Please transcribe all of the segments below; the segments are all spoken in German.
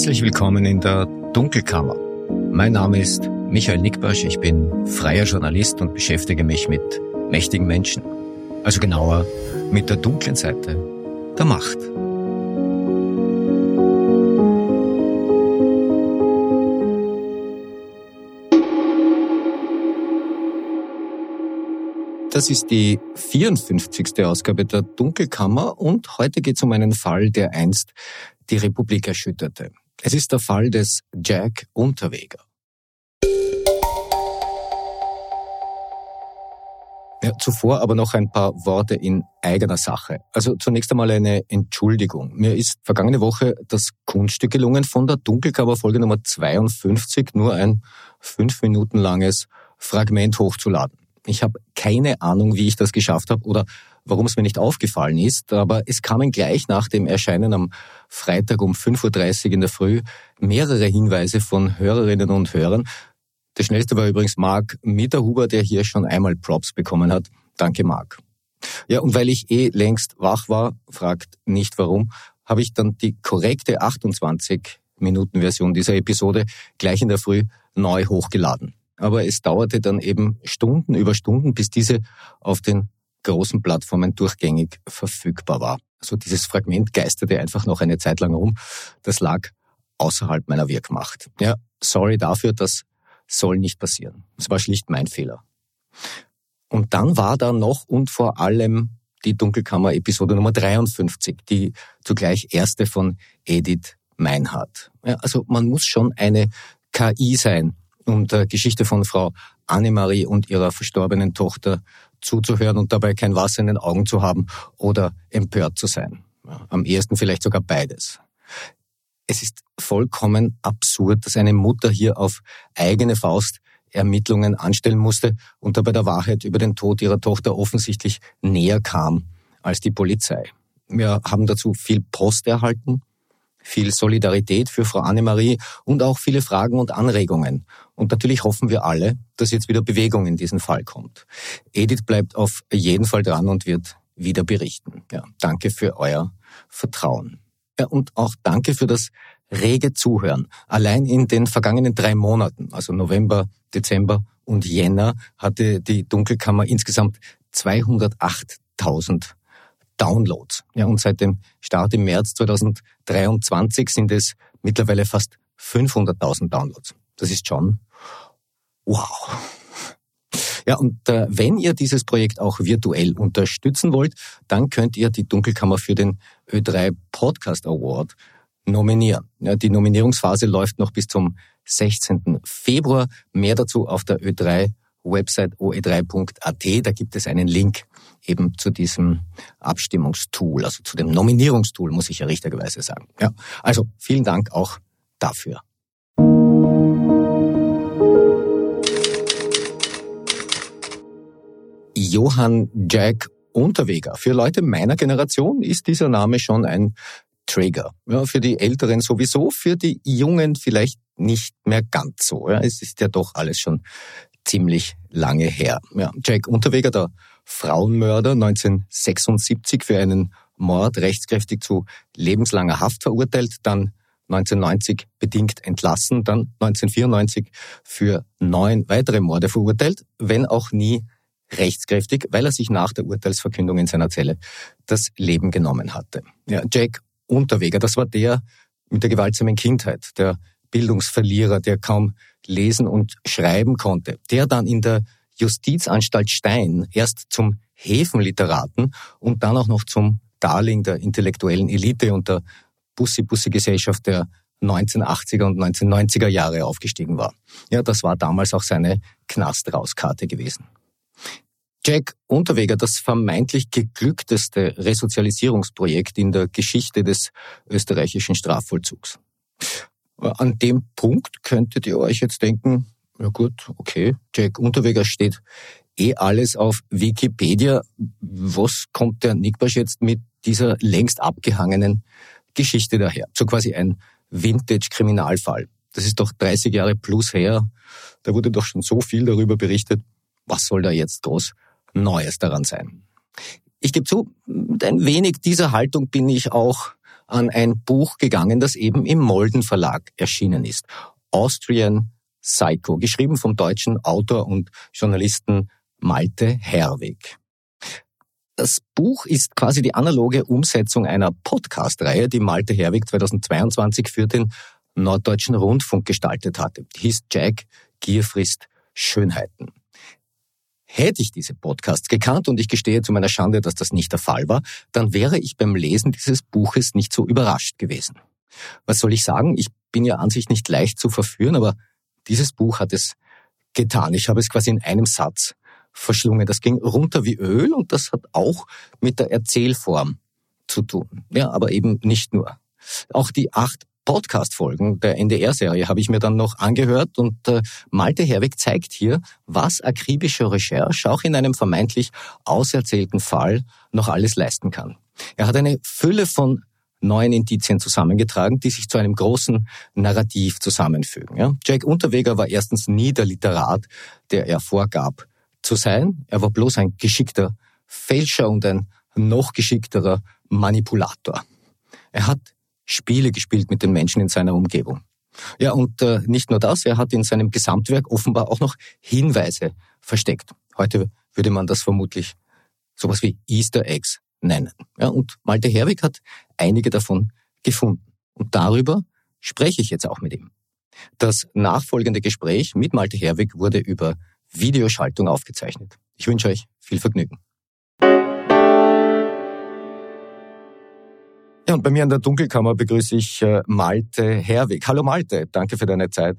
Herzlich willkommen in der Dunkelkammer. Mein Name ist Michael Nickbasch, ich bin freier Journalist und beschäftige mich mit mächtigen Menschen. Also genauer mit der dunklen Seite der Macht. Das ist die 54. Ausgabe der Dunkelkammer und heute geht es um einen Fall, der einst die Republik erschütterte. Es ist der Fall des Jack Unterweger. Ja, zuvor aber noch ein paar Worte in eigener Sache. Also zunächst einmal eine Entschuldigung. Mir ist vergangene Woche das Kunststück gelungen, von der Dunkelkammer Folge Nummer 52 nur ein fünf Minuten langes Fragment hochzuladen. Ich habe keine Ahnung, wie ich das geschafft habe oder warum es mir nicht aufgefallen ist, aber es kamen gleich nach dem Erscheinen am Freitag um 5.30 Uhr in der Früh mehrere Hinweise von Hörerinnen und Hörern. Der schnellste war übrigens Marc Mitterhuber, der hier schon einmal Props bekommen hat. Danke, Marc. Ja, und weil ich eh längst wach war, fragt nicht warum, habe ich dann die korrekte 28 Minuten Version dieser Episode gleich in der Früh neu hochgeladen aber es dauerte dann eben Stunden über Stunden, bis diese auf den großen Plattformen durchgängig verfügbar war. Also dieses Fragment geisterte einfach noch eine Zeit lang rum. Das lag außerhalb meiner Wirkmacht. Ja, sorry dafür, das soll nicht passieren. Es war schlicht mein Fehler. Und dann war da noch und vor allem die Dunkelkammer-Episode Nummer 53, die zugleich erste von Edith Meinhardt. Ja, also man muss schon eine KI sein, um der Geschichte von Frau Annemarie und ihrer verstorbenen Tochter zuzuhören und dabei kein Wasser in den Augen zu haben oder empört zu sein. Am ehesten vielleicht sogar beides. Es ist vollkommen absurd, dass eine Mutter hier auf eigene Faust Ermittlungen anstellen musste und dabei der Wahrheit über den Tod ihrer Tochter offensichtlich näher kam als die Polizei. Wir haben dazu viel Post erhalten, viel Solidarität für Frau Annemarie und auch viele Fragen und Anregungen. Und natürlich hoffen wir alle, dass jetzt wieder Bewegung in diesen Fall kommt. Edith bleibt auf jeden Fall dran und wird wieder berichten. Ja, danke für euer Vertrauen. Ja, und auch danke für das rege Zuhören. Allein in den vergangenen drei Monaten, also November, Dezember und Jänner, hatte die Dunkelkammer insgesamt 208.000 Downloads. Ja, und seit dem Start im März 2023 sind es mittlerweile fast 500.000 Downloads. Das ist schon wow. Ja, und äh, wenn ihr dieses Projekt auch virtuell unterstützen wollt, dann könnt ihr die Dunkelkammer für den Ö3 Podcast Award nominieren. Ja, die Nominierungsphase läuft noch bis zum 16. Februar. Mehr dazu auf der Ö3 Website oe3.at. Da gibt es einen Link eben zu diesem Abstimmungstool, also zu dem Nominierungstool, muss ich ja richtigerweise sagen. Ja, also vielen Dank auch dafür. Johann Jack Unterweger. Für Leute meiner Generation ist dieser Name schon ein Trigger. Ja, für die Älteren sowieso, für die Jungen vielleicht nicht mehr ganz so. Ja, es ist ja doch alles schon ziemlich lange her. Ja, Jack Unterweger, der Frauenmörder, 1976 für einen Mord rechtskräftig zu lebenslanger Haft verurteilt, dann 1990 bedingt entlassen, dann 1994 für neun weitere Morde verurteilt, wenn auch nie rechtskräftig, weil er sich nach der Urteilsverkündung in seiner Zelle das Leben genommen hatte. Ja, Jack Unterweger, das war der mit der gewaltsamen Kindheit, der Bildungsverlierer, der kaum lesen und schreiben konnte, der dann in der Justizanstalt Stein erst zum Häfenliteraten und dann auch noch zum Darling der intellektuellen Elite und der Bussi-Bussi-Gesellschaft der 1980er und 1990er Jahre aufgestiegen war. Ja, das war damals auch seine Knastrauskarte gewesen. Jack Unterweger, das vermeintlich geglückteste Resozialisierungsprojekt in der Geschichte des österreichischen Strafvollzugs. An dem Punkt könntet ihr euch jetzt denken, ja gut, okay, Jack Unterweger steht eh alles auf Wikipedia. Was kommt der Nickbasch jetzt mit dieser längst abgehangenen Geschichte daher? So quasi ein Vintage-Kriminalfall. Das ist doch 30 Jahre plus her. Da wurde doch schon so viel darüber berichtet. Was soll da jetzt groß Neues daran sein? Ich gebe zu, mit ein wenig dieser Haltung bin ich auch an ein Buch gegangen, das eben im Molden Verlag erschienen ist. Austrian Psycho, geschrieben vom deutschen Autor und Journalisten Malte Herwig. Das Buch ist quasi die analoge Umsetzung einer Podcast-Reihe, die Malte Herwig 2022 für den Norddeutschen Rundfunk gestaltet hatte. Die hieß Jack Gierfrist Schönheiten. Hätte ich diese Podcasts gekannt, und ich gestehe zu meiner Schande, dass das nicht der Fall war, dann wäre ich beim Lesen dieses Buches nicht so überrascht gewesen. Was soll ich sagen? Ich bin ja an sich nicht leicht zu verführen, aber dieses Buch hat es getan. Ich habe es quasi in einem Satz verschlungen. Das ging runter wie Öl und das hat auch mit der Erzählform zu tun. Ja, aber eben nicht nur. Auch die acht Podcast-Folgen der NDR-Serie habe ich mir dann noch angehört und äh, Malte Herwig zeigt hier, was akribische Recherche auch in einem vermeintlich auserzählten Fall noch alles leisten kann. Er hat eine Fülle von neuen Indizien zusammengetragen, die sich zu einem großen Narrativ zusammenfügen. Ja? Jack Unterweger war erstens nie der Literat, der er vorgab zu sein. Er war bloß ein geschickter Fälscher und ein noch geschickterer Manipulator. Er hat Spiele gespielt mit den Menschen in seiner Umgebung. Ja, und äh, nicht nur das, er hat in seinem Gesamtwerk offenbar auch noch Hinweise versteckt. Heute würde man das vermutlich sowas wie Easter Eggs nennen. Ja, und Malte Herwig hat einige davon gefunden. Und darüber spreche ich jetzt auch mit ihm. Das nachfolgende Gespräch mit Malte Herwig wurde über Videoschaltung aufgezeichnet. Ich wünsche euch viel Vergnügen. Ja, und bei mir in der Dunkelkammer begrüße ich äh, Malte Herwig. Hallo Malte, danke für deine Zeit.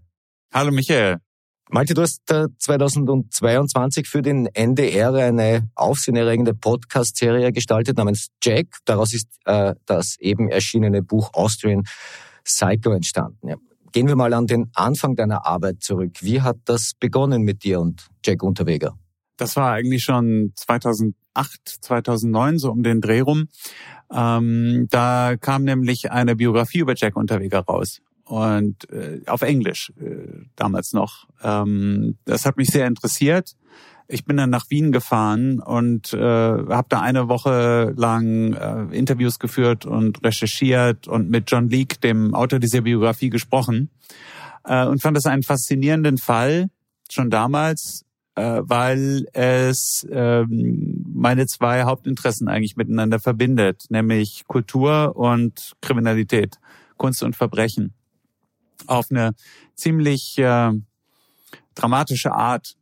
Hallo Michael. Malte, du hast 2022 äh, für den NDR eine aufsehenerregende Podcast-Serie gestaltet namens Jack. Daraus ist äh, das eben erschienene Buch Austrian Psycho entstanden. Ja. Gehen wir mal an den Anfang deiner Arbeit zurück. Wie hat das begonnen mit dir und Jack Unterweger? Das war eigentlich schon 2008, 2009, so um den Dreh rum. Ähm, da kam nämlich eine Biografie über Jack Unterweger raus und äh, auf Englisch äh, damals noch. Ähm, das hat mich sehr interessiert. Ich bin dann nach Wien gefahren und äh, habe da eine Woche lang äh, Interviews geführt und recherchiert und mit John Leake, dem Autor dieser Biografie, gesprochen äh, und fand das einen faszinierenden Fall schon damals, äh, weil es äh, meine zwei Hauptinteressen eigentlich miteinander verbindet, nämlich Kultur und Kriminalität, Kunst und Verbrechen. Auf eine ziemlich äh, dramatische Art.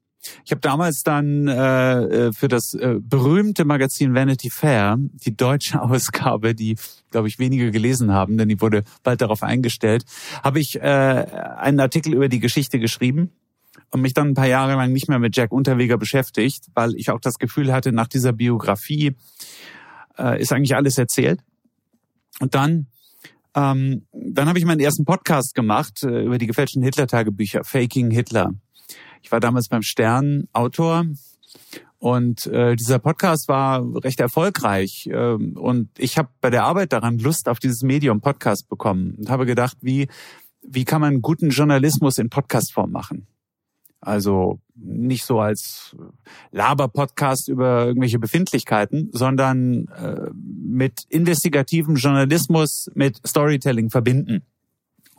Ich habe damals dann äh, äh, für das äh, berühmte Magazin Vanity Fair die deutsche Ausgabe, die glaube ich wenige gelesen haben, denn die wurde bald darauf eingestellt, habe ich äh, einen Artikel über die Geschichte geschrieben und mich dann ein paar Jahre lang nicht mehr mit Jack Unterweger beschäftigt, weil ich auch das Gefühl hatte, nach dieser Biografie äh, ist eigentlich alles erzählt. Und dann ähm, dann habe ich meinen ersten Podcast gemacht äh, über die gefälschten Hitler-Tagebücher, Faking Hitler. Ich war damals beim Stern Autor und äh, dieser Podcast war recht erfolgreich. Äh, und ich habe bei der Arbeit daran Lust auf dieses Medium Podcast bekommen und habe gedacht, wie, wie kann man guten Journalismus in Podcastform machen? Also nicht so als Laber-Podcast über irgendwelche Befindlichkeiten, sondern äh, mit investigativem Journalismus, mit Storytelling verbinden.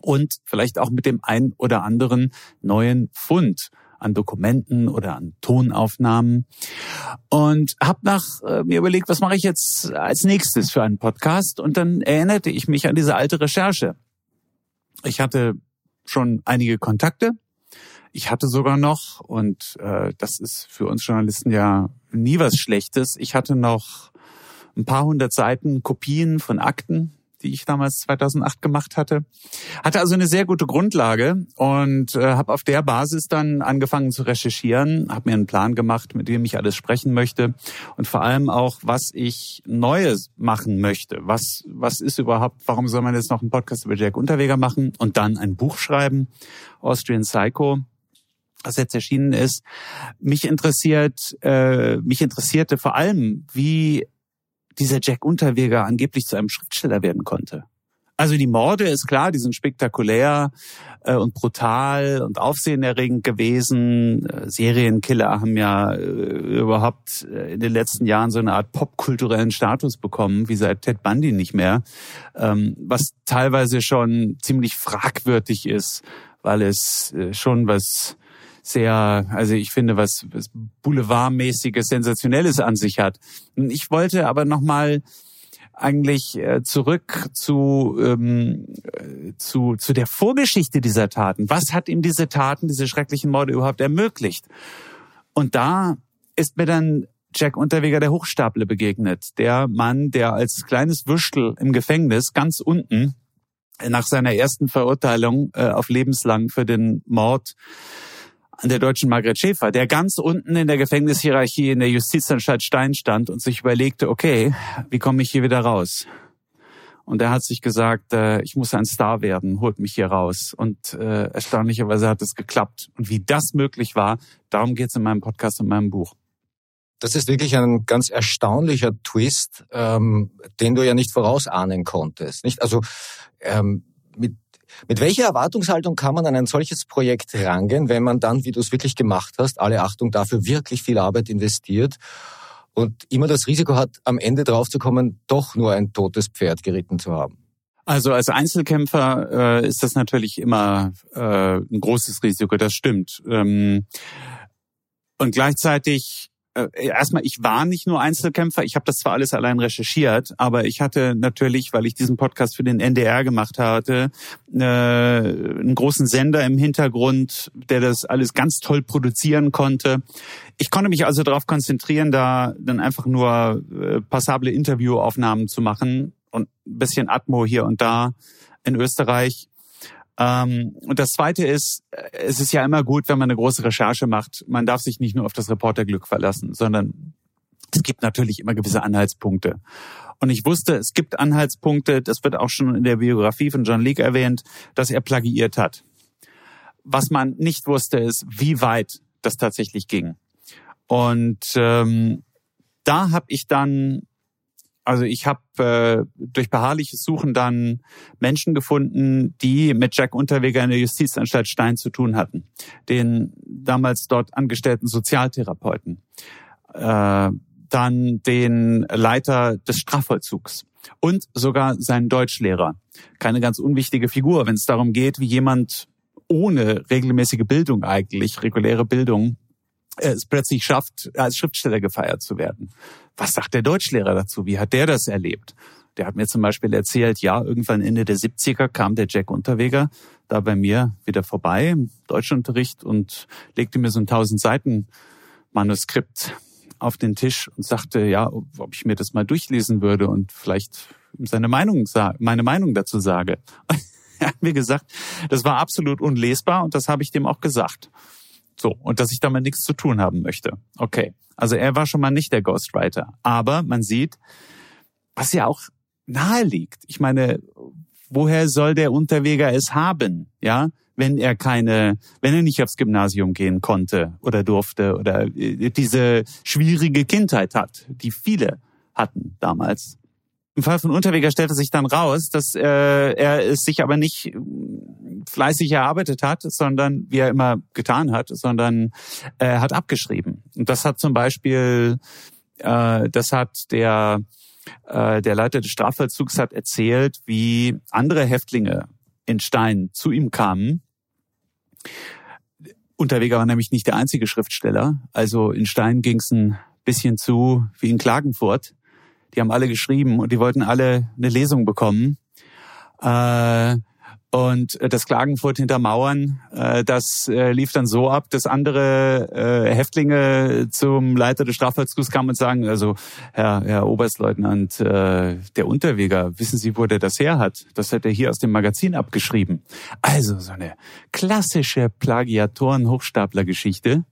Und vielleicht auch mit dem ein oder anderen neuen Fund an Dokumenten oder an Tonaufnahmen und habe nach äh, mir überlegt, was mache ich jetzt als nächstes für einen Podcast und dann erinnerte ich mich an diese alte Recherche. Ich hatte schon einige Kontakte ich hatte sogar noch, und äh, das ist für uns Journalisten ja nie was Schlechtes, ich hatte noch ein paar hundert Seiten Kopien von Akten, die ich damals 2008 gemacht hatte. Hatte also eine sehr gute Grundlage und äh, habe auf der Basis dann angefangen zu recherchieren, habe mir einen Plan gemacht, mit dem ich alles sprechen möchte und vor allem auch, was ich Neues machen möchte. Was, was ist überhaupt, warum soll man jetzt noch einen Podcast über Jack Unterweger machen und dann ein Buch schreiben, Austrian Psycho, was jetzt erschienen ist. Mich interessiert, äh, mich interessierte vor allem, wie dieser Jack Unterweger angeblich zu einem Schriftsteller werden konnte. Also die Morde ist klar, die sind spektakulär äh, und brutal und aufsehenerregend gewesen. Äh, Serienkiller haben ja äh, überhaupt äh, in den letzten Jahren so eine Art popkulturellen Status bekommen, wie seit Ted Bundy nicht mehr, ähm, was teilweise schon ziemlich fragwürdig ist, weil es äh, schon was sehr, also ich finde, was, was Boulevardmäßiges, Sensationelles an sich hat. Ich wollte aber nochmal eigentlich äh, zurück zu, ähm, äh, zu, zu der Vorgeschichte dieser Taten. Was hat ihm diese Taten, diese schrecklichen Morde überhaupt ermöglicht? Und da ist mir dann Jack Unterweger der Hochstapler begegnet. Der Mann, der als kleines Würstel im Gefängnis ganz unten nach seiner ersten Verurteilung äh, auf lebenslang für den Mord der deutschen Margret Schäfer, der ganz unten in der Gefängnishierarchie in der Justizanstalt Stein stand und sich überlegte, okay, wie komme ich hier wieder raus? Und er hat sich gesagt, äh, ich muss ein Star werden, holt mich hier raus. Und äh, erstaunlicherweise hat es geklappt. Und wie das möglich war, darum geht es in meinem Podcast und meinem Buch. Das ist wirklich ein ganz erstaunlicher Twist, ähm, den du ja nicht vorausahnen konntest. Nicht? Also ähm, mit mit welcher Erwartungshaltung kann man an ein solches Projekt rangehen, wenn man dann, wie du es wirklich gemacht hast, alle Achtung dafür wirklich viel Arbeit investiert und immer das Risiko hat, am Ende draufzukommen, doch nur ein totes Pferd geritten zu haben? Also als Einzelkämpfer äh, ist das natürlich immer äh, ein großes Risiko, das stimmt. Ähm, und gleichzeitig erstmal, ich war nicht nur Einzelkämpfer, ich habe das zwar alles allein recherchiert, aber ich hatte natürlich, weil ich diesen Podcast für den NDR gemacht hatte, äh, einen großen Sender im Hintergrund, der das alles ganz toll produzieren konnte. Ich konnte mich also darauf konzentrieren, da dann einfach nur äh, passable Interviewaufnahmen zu machen und ein bisschen Atmo hier und da in Österreich und das Zweite ist, äh, es ist ja immer gut, wenn man eine große Recherche macht. Man darf sich nicht nur auf das Reporterglück verlassen, sondern es gibt natürlich immer gewisse Anhaltspunkte. Und ich wusste, es gibt Anhaltspunkte, das wird auch schon in der Biografie von John Leake erwähnt, dass er plagiiert hat. Was man nicht wusste, ist, wie weit das tatsächlich ging. Und ähm, da habe ich dann also ich habe äh, durch beharrliches Suchen dann Menschen gefunden, die mit Jack Unterweger in der Justizanstalt Stein zu tun hatten. Den damals dort angestellten Sozialtherapeuten. Äh, dann den Leiter des Strafvollzugs und sogar seinen Deutschlehrer. Keine ganz unwichtige Figur, wenn es darum geht, wie jemand ohne regelmäßige Bildung eigentlich, reguläre Bildung, es plötzlich schafft, als Schriftsteller gefeiert zu werden. Was sagt der Deutschlehrer dazu? Wie hat der das erlebt? Der hat mir zum Beispiel erzählt, ja, irgendwann Ende der 70er kam der Jack Unterweger da bei mir wieder vorbei im Deutschunterricht und legte mir so ein 1000 Seiten Manuskript auf den Tisch und sagte, ja, ob ich mir das mal durchlesen würde und vielleicht seine Meinung, meine Meinung dazu sage. er hat mir gesagt, das war absolut unlesbar und das habe ich dem auch gesagt. So, und dass ich damit nichts zu tun haben möchte. Okay. Also er war schon mal nicht der Ghostwriter. Aber man sieht, was ja auch nahe liegt. Ich meine, woher soll der Unterweger es haben? Ja, wenn er keine, wenn er nicht aufs Gymnasium gehen konnte oder durfte oder äh, diese schwierige Kindheit hat, die viele hatten damals. Im Fall von Unterweger stellte sich dann raus, dass äh, er es sich aber nicht fleißig erarbeitet hat, sondern wie er immer getan hat, sondern äh, hat abgeschrieben. Und das hat zum Beispiel, äh, das hat der äh, der Leiter des Strafvollzugs hat erzählt, wie andere Häftlinge in Stein zu ihm kamen. Unterweger war nämlich nicht der einzige Schriftsteller. Also in Stein ging es ein bisschen zu wie in Klagenfurt. Die haben alle geschrieben und die wollten alle eine Lesung bekommen. Äh, und das Klagenfurt hintermauern, äh, das äh, lief dann so ab, dass andere äh, Häftlinge zum Leiter des Strafvollzugs kamen und sagen, also Herr, Herr Oberstleutnant, äh, der Unterweger, wissen Sie, wo der das her hat? Das hat er hier aus dem Magazin abgeschrieben. Also so eine klassische Plagiatoren-Hochstapler-Geschichte.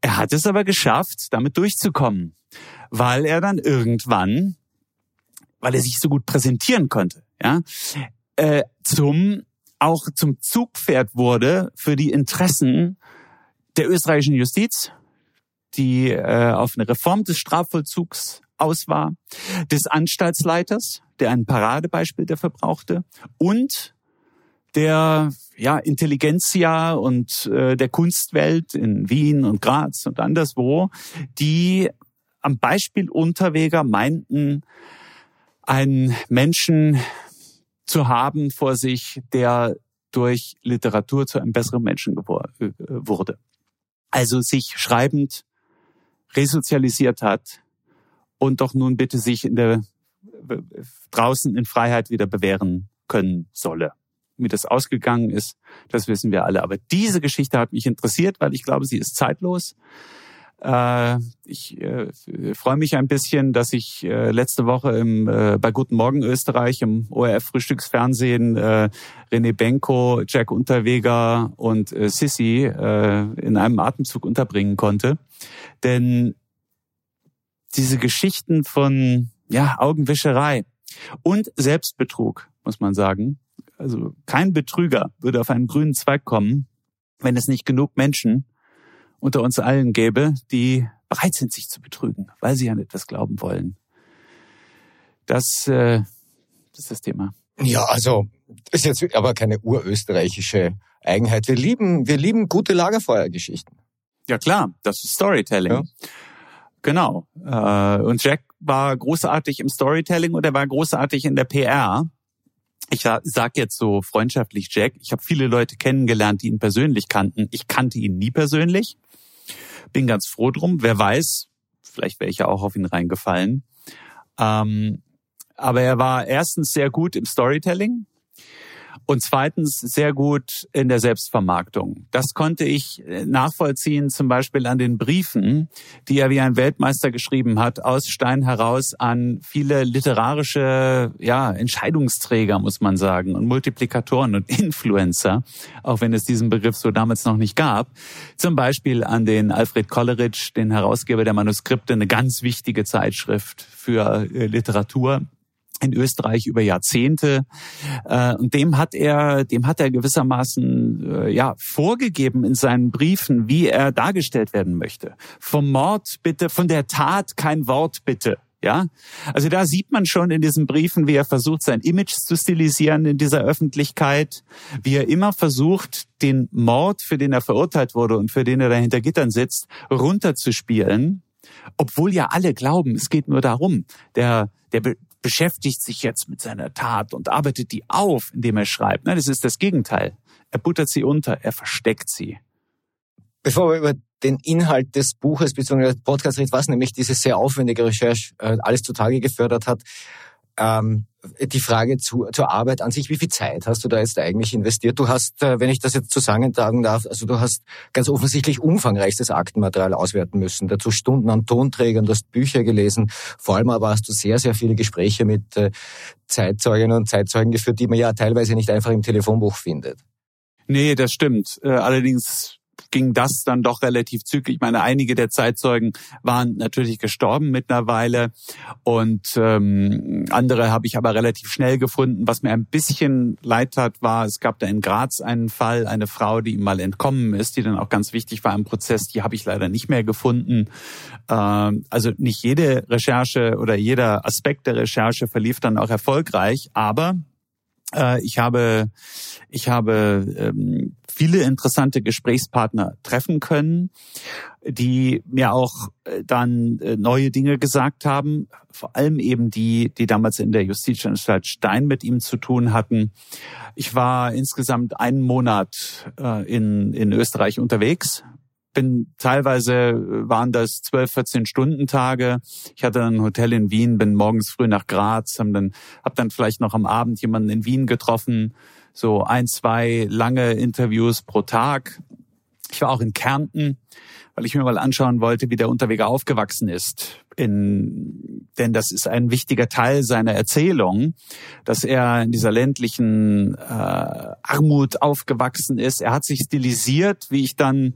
Er hat es aber geschafft, damit durchzukommen, weil er dann irgendwann, weil er sich so gut präsentieren konnte, ja, äh, zum auch zum Zugpferd wurde für die Interessen der österreichischen Justiz, die äh, auf eine Reform des Strafvollzugs aus war, des Anstaltsleiters, der ein Paradebeispiel dafür brauchte, und der ja, Intelligenzia und äh, der Kunstwelt in Wien und Graz und anderswo, die am Beispiel Unterweger meinten, einen Menschen zu haben vor sich, der durch Literatur zu einem besseren Menschen äh, wurde. Also sich schreibend resozialisiert hat und doch nun bitte sich in der draußen in Freiheit wieder bewähren können solle. Wie das ausgegangen ist, das wissen wir alle. Aber diese Geschichte hat mich interessiert, weil ich glaube, sie ist zeitlos. Äh, ich äh, freue mich ein bisschen, dass ich äh, letzte Woche im, bei Guten Morgen Österreich im ORF Frühstücksfernsehen René Benko, Jack Unterweger und Sissy in einem Atemzug unterbringen konnte. Denn diese Geschichten von ja, Augenwischerei und Selbstbetrug, muss man sagen. Also kein Betrüger würde auf einen grünen Zweig kommen, wenn es nicht genug Menschen unter uns allen gäbe, die bereit sind, sich zu betrügen, weil sie an etwas glauben wollen. Das, äh, das ist das Thema. Ja, also ist jetzt aber keine urösterreichische Eigenheit. Wir lieben, wir lieben gute Lagerfeuergeschichten. Ja klar, das ist Storytelling. Ja. Genau. Äh, und Jack war großartig im Storytelling und er war großartig in der PR. Ich sag jetzt so freundschaftlich Jack. Ich habe viele Leute kennengelernt, die ihn persönlich kannten. Ich kannte ihn nie persönlich. Bin ganz froh drum. Wer weiß, vielleicht wäre ich ja auch auf ihn reingefallen. Ähm, aber er war erstens sehr gut im Storytelling und zweitens sehr gut in der Selbstvermarktung. Das konnte ich äh, nachvollziehen, zum Beispiel an den Briefen, die er wie ein Weltmeister geschrieben hat, aus Stein heraus an viele literarische ja, Entscheidungsträger, muss man sagen, und Multiplikatoren und Influencer, auch wenn es diesen Begriff so damals noch nicht gab. Zum Beispiel an den Alfred Kolleritsch, den Herausgeber der Manuskripte, eine ganz wichtige Zeitschrift für äh, Literatur in Österreich über Jahrzehnte äh, und dem hat er dem hat er gewissermaßen äh, ja vorgegeben in seinen Briefen, wie er dargestellt werden möchte. Vom Mord bitte, von der Tat kein Wort bitte. Ja, also da sieht man schon in diesen Briefen, wie er versucht, sein Image zu stilisieren in dieser Öffentlichkeit, wie er immer versucht, den Mord, für den er verurteilt wurde und für den er da hinter Gittern sitzt, runterzuspielen, obwohl ja alle glauben, es geht nur darum, der, der, beschäftigt sich jetzt mit seiner Tat und arbeitet die auf, indem er schreibt. Nein, das ist das Gegenteil. Er buttert sie unter, er versteckt sie. Bevor wir über den Inhalt des Buches bzw. des Podcasts reden, was nämlich diese sehr aufwendige Recherche äh, alles zutage gefördert hat, ähm, die Frage zu, zur Arbeit an sich, wie viel Zeit hast du da jetzt eigentlich investiert? Du hast, äh, wenn ich das jetzt zusammentragen darf, also du hast ganz offensichtlich umfangreichstes Aktenmaterial auswerten müssen, dazu Stunden an Tonträgern, du hast Bücher gelesen, vor allem aber hast du sehr, sehr viele Gespräche mit äh, Zeitzeuginnen und Zeitzeugen geführt, die man ja teilweise nicht einfach im Telefonbuch findet. Nee, das stimmt. Äh, allerdings ging das dann doch relativ zügig. Ich meine, einige der Zeitzeugen waren natürlich gestorben mittlerweile und ähm, andere habe ich aber relativ schnell gefunden. Was mir ein bisschen leid tat, war, es gab da in Graz einen Fall, eine Frau, die ihm mal entkommen ist, die dann auch ganz wichtig war im Prozess. Die habe ich leider nicht mehr gefunden. Ähm, also nicht jede Recherche oder jeder Aspekt der Recherche verlief dann auch erfolgreich, aber ich habe, ich habe ähm, viele interessante Gesprächspartner treffen können, die mir auch äh, dann äh, neue Dinge gesagt haben. Vor allem eben die, die damals in der Justizanstalt Stein mit ihm zu tun hatten. Ich war insgesamt einen Monat in, in Österreich unterwegs bin teilweise äh, waren das 12, 14 Stunden Tage. Ich hatte ein Hotel in Wien, bin morgens früh nach Graz, hab dann hab dann vielleicht noch am Abend jemanden in Wien getroffen, so ein, zwei lange Interviews pro Tag. Ich war auch in Kärnten, weil ich mir mal anschauen wollte, wie der Unterweger aufgewachsen ist. In, denn das ist ein wichtiger Teil seiner Erzählung, dass er in dieser ländlichen äh, Armut aufgewachsen ist. Er hat sich stilisiert, wie ich dann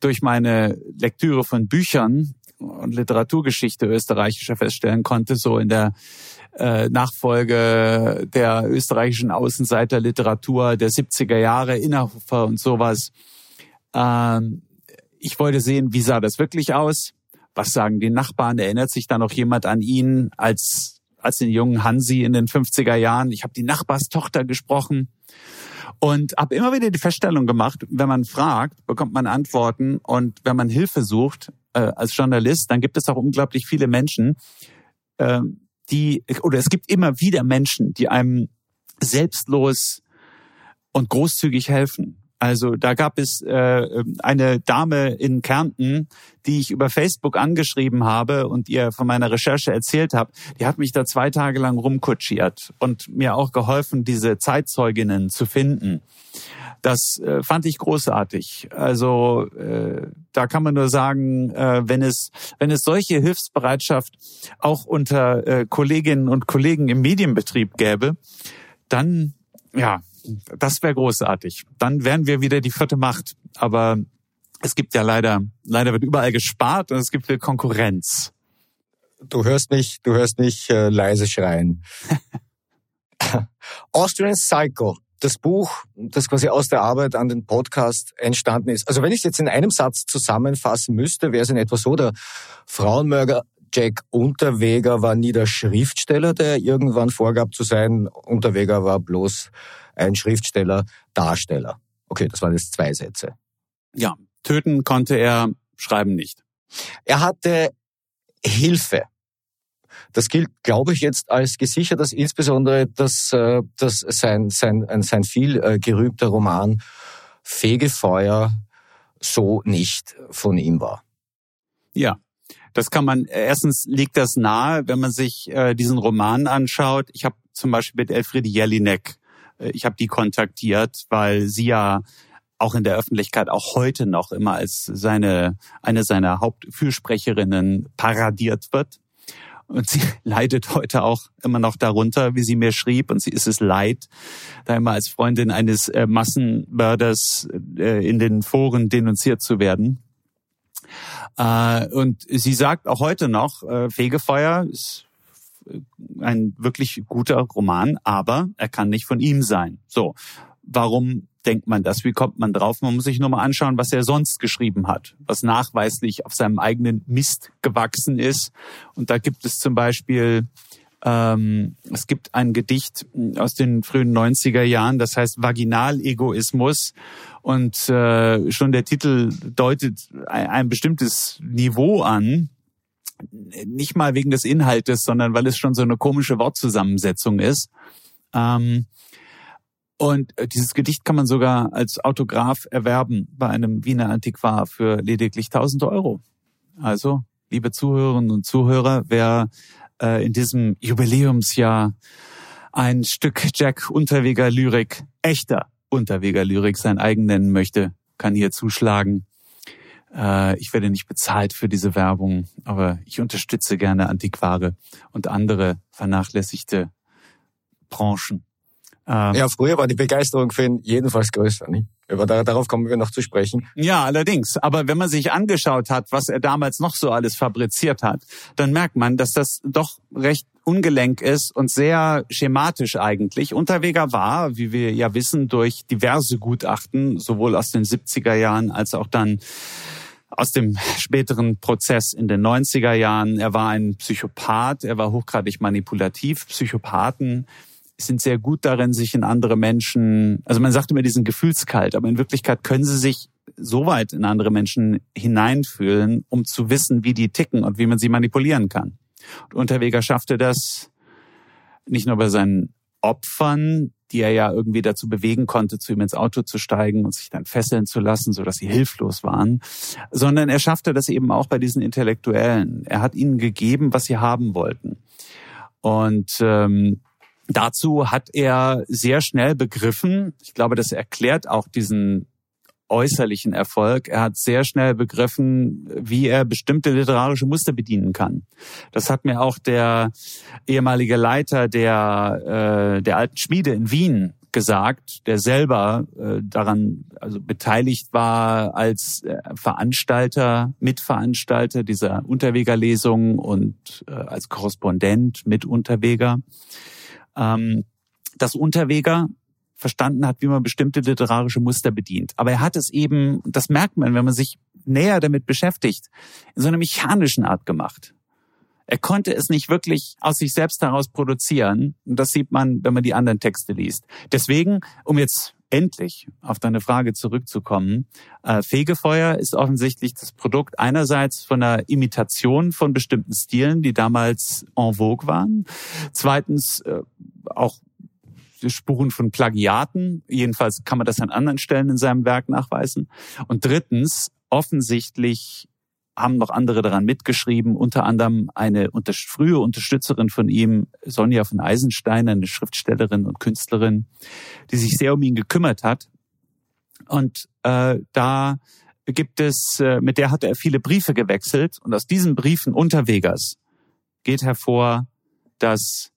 durch meine Lektüre von Büchern und Literaturgeschichte österreichischer feststellen konnte, so in der äh, Nachfolge der österreichischen Außenseiterliteratur der 70er Jahre, Innerhofer und sowas. Ähm, ich wollte sehen, wie sah das wirklich aus? was sagen die Nachbarn? Erinnert sich da noch jemand an ihn als, als den jungen Hansi in den 50er Jahren? Ich habe die Nachbarstochter gesprochen und habe immer wieder die Feststellung gemacht, wenn man fragt, bekommt man Antworten und wenn man Hilfe sucht äh, als Journalist, dann gibt es auch unglaublich viele Menschen, äh, die, oder es gibt immer wieder Menschen, die einem selbstlos und großzügig helfen. Also da gab es äh, eine Dame in Kärnten, die ich über Facebook angeschrieben habe und ihr von meiner Recherche erzählt habe. Die hat mich da zwei Tage lang rumkutschiert und mir auch geholfen, diese Zeitzeuginnen zu finden. Das äh, fand ich großartig. Also äh, da kann man nur sagen, äh, wenn es wenn es solche Hilfsbereitschaft auch unter äh, Kolleginnen und Kollegen im Medienbetrieb gäbe, dann ja, das wäre großartig. Dann wären wir wieder die vierte Macht. Aber es gibt ja leider, leider wird überall gespart und es gibt viel Konkurrenz. Du hörst mich, du hörst mich äh, leise schreien. Austrian Cycle, das Buch, das quasi aus der Arbeit an den Podcast entstanden ist. Also wenn ich es jetzt in einem Satz zusammenfassen müsste, wäre es in etwa so, der Frauenmörder Jack Unterweger war nie der Schriftsteller, der irgendwann vorgab zu sein. Unterweger war bloß ein Schriftsteller, Darsteller. Okay, das waren jetzt zwei Sätze. Ja, töten konnte er, schreiben nicht. Er hatte Hilfe. Das gilt, glaube ich, jetzt als gesichert, dass insbesondere dass, äh, dass sein, sein, sein viel äh, gerühmter Roman Fegefeuer so nicht von ihm war. Ja, das kann man, erstens liegt das nahe, wenn man sich äh, diesen Roman anschaut. Ich habe zum Beispiel mit Elfriede Jelinek ich habe die kontaktiert, weil sie ja auch in der Öffentlichkeit auch heute noch immer als seine eine seiner Hauptfürsprecherinnen paradiert wird. Und sie leidet heute auch immer noch darunter, wie sie mir schrieb. Und sie ist es leid, da immer als Freundin eines äh, Massenmörders äh, in den Foren denunziert zu werden. Äh, und sie sagt auch heute noch, äh, Fegefeuer ist ein wirklich guter Roman, aber er kann nicht von ihm sein. So, warum denkt man das? Wie kommt man drauf? Man muss sich nur mal anschauen, was er sonst geschrieben hat, was nachweislich auf seinem eigenen Mist gewachsen ist. Und da gibt es zum Beispiel ähm, es gibt ein Gedicht aus den frühen 90er Jahren, das heißt Vaginalegoismus. Und äh, schon der Titel deutet ein, ein bestimmtes Niveau an nicht mal wegen des Inhaltes, sondern weil es schon so eine komische Wortzusammensetzung ist. Ähm, und äh, dieses Gedicht kann man sogar als Autograph erwerben bei einem Wiener Antiquar für lediglich 1000 Euro. Also, liebe Zuhörerinnen und Zuhörer, wer äh, in diesem Jubiläumsjahr ein Stück Jack Unterweger Lyrik, echter Unterweger Lyrik sein eigen nennen möchte, kann hier zuschlagen. Äh, ich werde nicht bezahlt für diese Werbung, aber ich unterstütze gerne Antiquare und andere vernachlässigte Branchen. Ähm, ja, früher war die Begeisterung für ihn jedenfalls größer. Nicht? Aber darauf kommen wir noch zu sprechen. Ja, allerdings. Aber wenn man sich angeschaut hat, was er damals noch so alles fabriziert hat, dann merkt man, dass das doch recht ungelenk ist und sehr schematisch eigentlich. Unterweger war, wie wir ja wissen, durch diverse Gutachten, sowohl aus den 70er Jahren als auch dann aus dem späteren Prozess in den 90er Jahren. Er war ein Psychopath, er war hochgradig manipulativ. Psychopathen sind sehr gut darin, sich in andere Menschen, also man sagt immer diesen Gefühlskalt, aber in Wirklichkeit können sie sich so weit in andere Menschen hineinfühlen, um zu wissen, wie die ticken und wie man sie manipulieren kann. Und Unterweger schaffte das nicht nur bei seinen Opfern, die er ja irgendwie dazu bewegen konnte, zu ihm ins Auto zu steigen und sich dann fesseln zu lassen, so dass sie hilflos waren, sondern er schaffte das eben auch bei diesen Intellektuellen. Er hat ihnen gegeben, was sie haben wollten. Und ähm, dazu hat er sehr schnell begriffen, ich glaube, das erklärt auch diesen äußerlichen Erfolg. Er hat sehr schnell begriffen, wie er bestimmte literarische Muster bedienen kann. Das hat mir auch der ehemalige Leiter der, äh, der alten Schmiede in Wien gesagt, der selber äh, daran also beteiligt war als äh, Veranstalter, Mitveranstalter dieser Unterwegerlesung und äh, als Korrespondent mit Unterweger. Ähm, dass Unterweger verstanden hat, wie man bestimmte literarische Muster bedient. Aber er hat es eben, das merkt man, wenn man sich näher damit beschäftigt, in so einer mechanischen Art gemacht. Er konnte es nicht wirklich aus sich selbst heraus produzieren. Und das sieht man, wenn man die anderen Texte liest. Deswegen, um jetzt endlich auf deine Frage zurückzukommen, äh, Fegefeuer ist offensichtlich das Produkt einerseits von einer Imitation von bestimmten Stilen, die damals en vogue waren. Zweitens äh, auch Spuren von Plagiaten. Jedenfalls kann man das an anderen Stellen in seinem Werk nachweisen. Und drittens offensichtlich haben noch andere daran mitgeschrieben, unter anderem eine unter, frühe Unterstützerin von ihm, Sonja von Eisenstein, eine Schriftstellerin und Künstlerin, die sich sehr um ihn gekümmert hat. Und äh, da gibt es, äh, mit der hat er viele Briefe gewechselt und aus diesen Briefen Unterwegers geht hervor, dass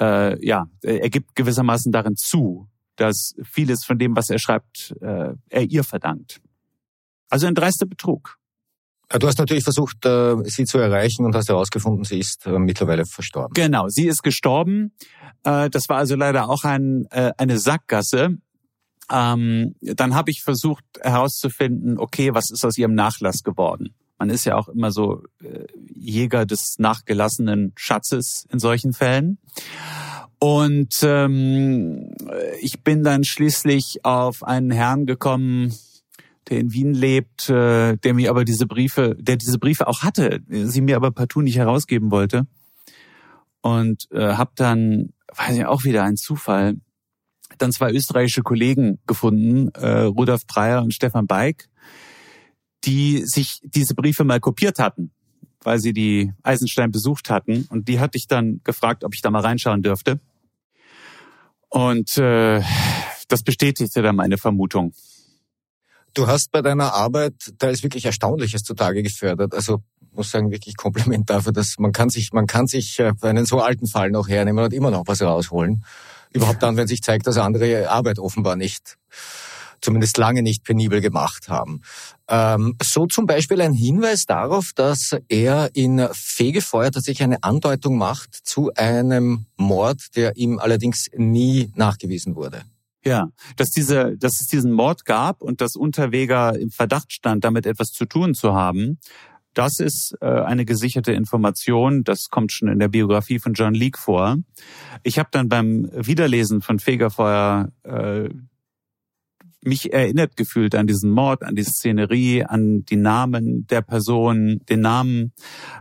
äh, ja, er gibt gewissermaßen darin zu, dass vieles von dem, was er schreibt, äh, er ihr verdankt. Also ein dreister Betrug. Äh, du hast natürlich versucht, äh, sie zu erreichen und hast herausgefunden, sie ist äh, mittlerweile verstorben. Genau, sie ist gestorben. Das war also leider auch ein, eine Sackgasse. Ähm, dann habe ich versucht herauszufinden, okay, was ist aus ihrem Nachlass geworden? Man ist ja auch immer so Jäger des nachgelassenen Schatzes in solchen Fällen. Und ähm, ich bin dann schließlich auf einen Herrn gekommen, der in Wien lebt, äh, der mir aber diese Briefe, der diese Briefe auch hatte, sie mir aber partout nicht herausgeben wollte. Und äh, habe dann, weiß ich auch wieder ein Zufall, dann zwei österreichische Kollegen gefunden, äh, Rudolf Breyer und Stefan Beik, die sich diese Briefe mal kopiert hatten, weil sie die Eisenstein besucht hatten. Und die hatte ich dann gefragt, ob ich da mal reinschauen dürfte. Und äh, das bestätigte dann meine Vermutung. Du hast bei deiner Arbeit, da ist wirklich Erstaunliches zutage gefördert. Also muss sagen, wirklich Kompliment dafür, dass man kann sich, man kann sich äh, einen so alten Fall noch hernehmen und immer noch was rausholen. Überhaupt dann, wenn sich zeigt, dass andere Arbeit offenbar nicht, zumindest lange nicht penibel gemacht haben. Ähm, so zum Beispiel ein Hinweis darauf, dass er in Fegefeuer tatsächlich eine Andeutung macht zu einem Mord, der ihm allerdings nie nachgewiesen wurde. Ja, dass diese, dass es diesen Mord gab und dass Unterweger im Verdacht stand, damit etwas zu tun zu haben, das ist äh, eine gesicherte Information. Das kommt schon in der Biografie von John Leake vor. Ich habe dann beim Wiederlesen von Fegefeuer äh, mich erinnert gefühlt an diesen Mord, an die Szenerie, an die Namen der Person, den Namen.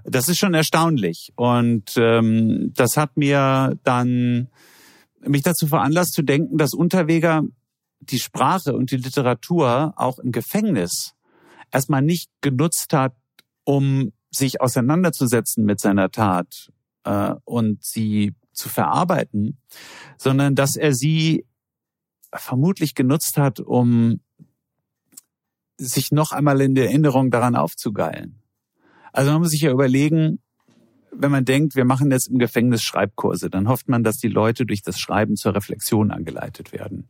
Das ist schon erstaunlich. Und ähm, das hat mir dann mich dazu veranlasst zu denken, dass Unterweger die Sprache und die Literatur auch im Gefängnis erstmal nicht genutzt hat, um sich auseinanderzusetzen mit seiner Tat äh, und sie zu verarbeiten, sondern dass er sie vermutlich genutzt hat, um sich noch einmal in der Erinnerung daran aufzugeilen. Also man muss sich ja überlegen, wenn man denkt, wir machen jetzt im Gefängnis Schreibkurse, dann hofft man, dass die Leute durch das Schreiben zur Reflexion angeleitet werden.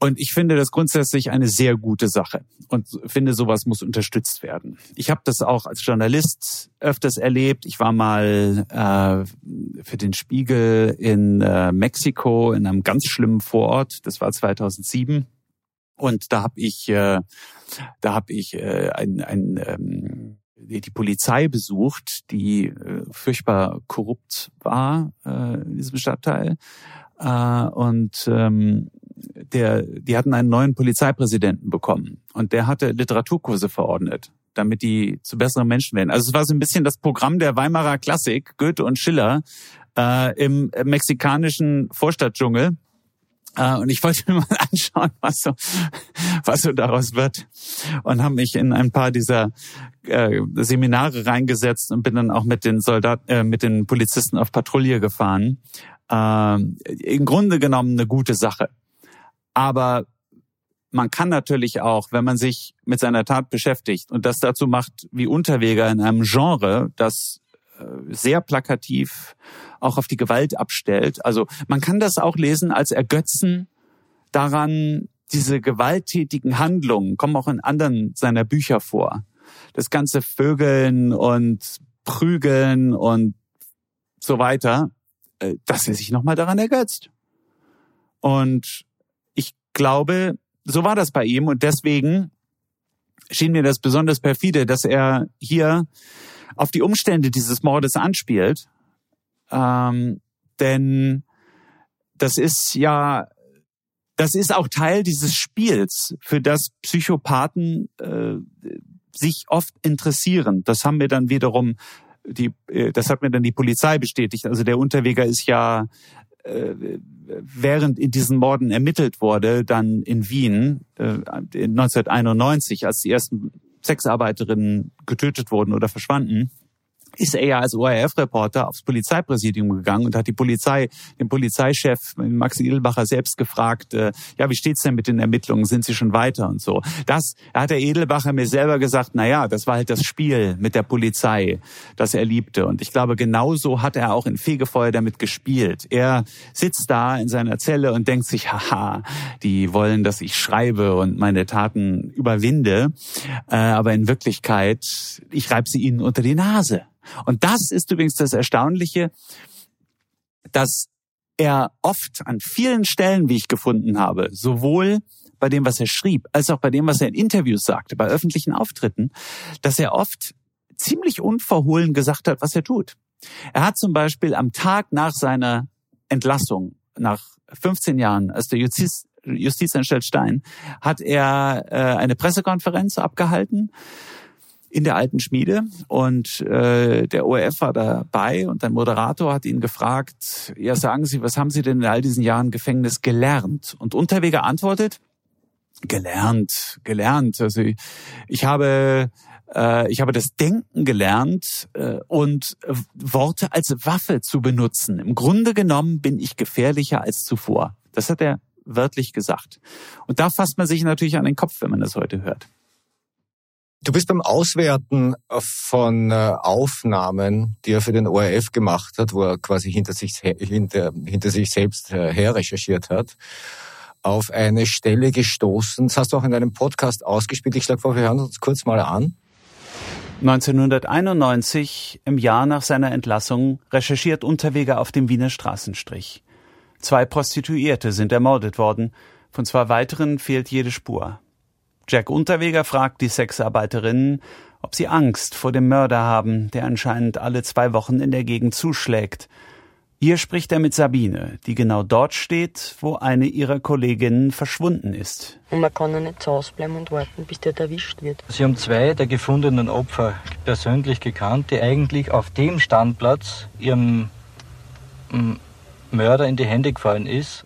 Und ich finde das grundsätzlich eine sehr gute Sache und finde, sowas muss unterstützt werden. Ich habe das auch als Journalist öfters erlebt. Ich war mal äh, für den Spiegel in äh, Mexiko in einem ganz schlimmen Vorort. Das war 2007. Und da habe ich, äh, da habe ich äh, ein, ein ähm, die Polizei besucht, die äh, furchtbar korrupt war äh, in diesem Stadtteil. Äh, und ähm, der, die hatten einen neuen Polizeipräsidenten bekommen und der hatte Literaturkurse verordnet, damit die zu besseren Menschen werden. Also es war so ein bisschen das Programm der Weimarer Klassik, Goethe und Schiller äh, im mexikanischen Vorstadtdschungel. Äh, und ich wollte mir mal anschauen, was so, was so daraus wird. Und haben mich in ein paar dieser äh, Seminare reingesetzt und bin dann auch mit den Soldaten, äh, mit den Polizisten auf Patrouille gefahren. Äh, Im Grunde genommen eine gute Sache. Aber man kann natürlich auch, wenn man sich mit seiner Tat beschäftigt und das dazu macht wie Unterweger in einem Genre, das äh, sehr plakativ auch auf die Gewalt abstellt. Also man kann das auch lesen als Ergötzen daran, diese gewalttätigen Handlungen kommen auch in anderen seiner Bücher vor das ganze Vögeln und Prügeln und so weiter, äh, dass er sich nochmal daran ergötzt. Und glaube, so war das bei ihm und deswegen schien mir das besonders perfide, dass er hier auf die Umstände dieses Mordes anspielt. Ähm, denn das ist ja, das ist auch Teil dieses Spiels, für das Psychopathen äh, sich oft interessieren. Das haben wir dann wiederum die, äh, das hat mir dann die Polizei bestätigt. Also der Unterweger ist ja während in diesen Morden ermittelt wurde, dann in Wien äh, 1991, als die ersten Sexarbeiterinnen getötet wurden oder verschwanden, ist er ja als ORF-Reporter aufs Polizeipräsidium gegangen und hat die Polizei, den Polizeichef Max Edelbacher selbst gefragt, äh, ja, wie steht's denn mit den Ermittlungen? Sind sie schon weiter und so? Das hat der Edelbacher mir selber gesagt, na ja, das war halt das Spiel mit der Polizei, das er liebte. Und ich glaube, genauso hat er auch in Fegefeuer damit gespielt. Er sitzt da in seiner Zelle und denkt sich, haha, die wollen, dass ich schreibe und meine Taten überwinde. Äh, aber in Wirklichkeit, ich reibe sie ihnen unter die Nase. Und das ist übrigens das Erstaunliche, dass er oft an vielen Stellen, wie ich gefunden habe, sowohl bei dem, was er schrieb, als auch bei dem, was er in Interviews sagte, bei öffentlichen Auftritten, dass er oft ziemlich unverhohlen gesagt hat, was er tut. Er hat zum Beispiel am Tag nach seiner Entlassung, nach 15 Jahren als der Justiz, Justizanstalt Stein, hat er äh, eine Pressekonferenz abgehalten in der alten Schmiede und äh, der ORF war dabei und ein Moderator hat ihn gefragt, ja sagen Sie, was haben Sie denn in all diesen Jahren Gefängnis gelernt? Und Unterweger antwortet, gelernt, gelernt. Also ich, ich habe äh, ich habe das Denken gelernt äh, und Worte als Waffe zu benutzen. Im Grunde genommen bin ich gefährlicher als zuvor. Das hat er wörtlich gesagt. Und da fasst man sich natürlich an den Kopf, wenn man das heute hört. Du bist beim Auswerten von äh, Aufnahmen, die er für den ORF gemacht hat, wo er quasi hinter sich, hinter, hinter sich selbst äh, her recherchiert hat, auf eine Stelle gestoßen. Das hast du auch in deinem Podcast ausgespielt. Ich schlage vor, wir hören uns kurz mal an. 1991, im Jahr nach seiner Entlassung, recherchiert Unterweger auf dem Wiener Straßenstrich. Zwei Prostituierte sind ermordet worden, von zwei weiteren fehlt jede Spur. Jack Unterweger fragt die Sexarbeiterinnen, ob sie Angst vor dem Mörder haben, der anscheinend alle zwei Wochen in der Gegend zuschlägt. Hier spricht er mit Sabine, die genau dort steht, wo eine ihrer Kolleginnen verschwunden ist. Und man kann ja nicht zu Hause bleiben und warten, bis der erwischt wird. Sie haben zwei der gefundenen Opfer persönlich gekannt, die eigentlich auf dem Standplatz ihrem mm, Mörder in die Hände gefallen ist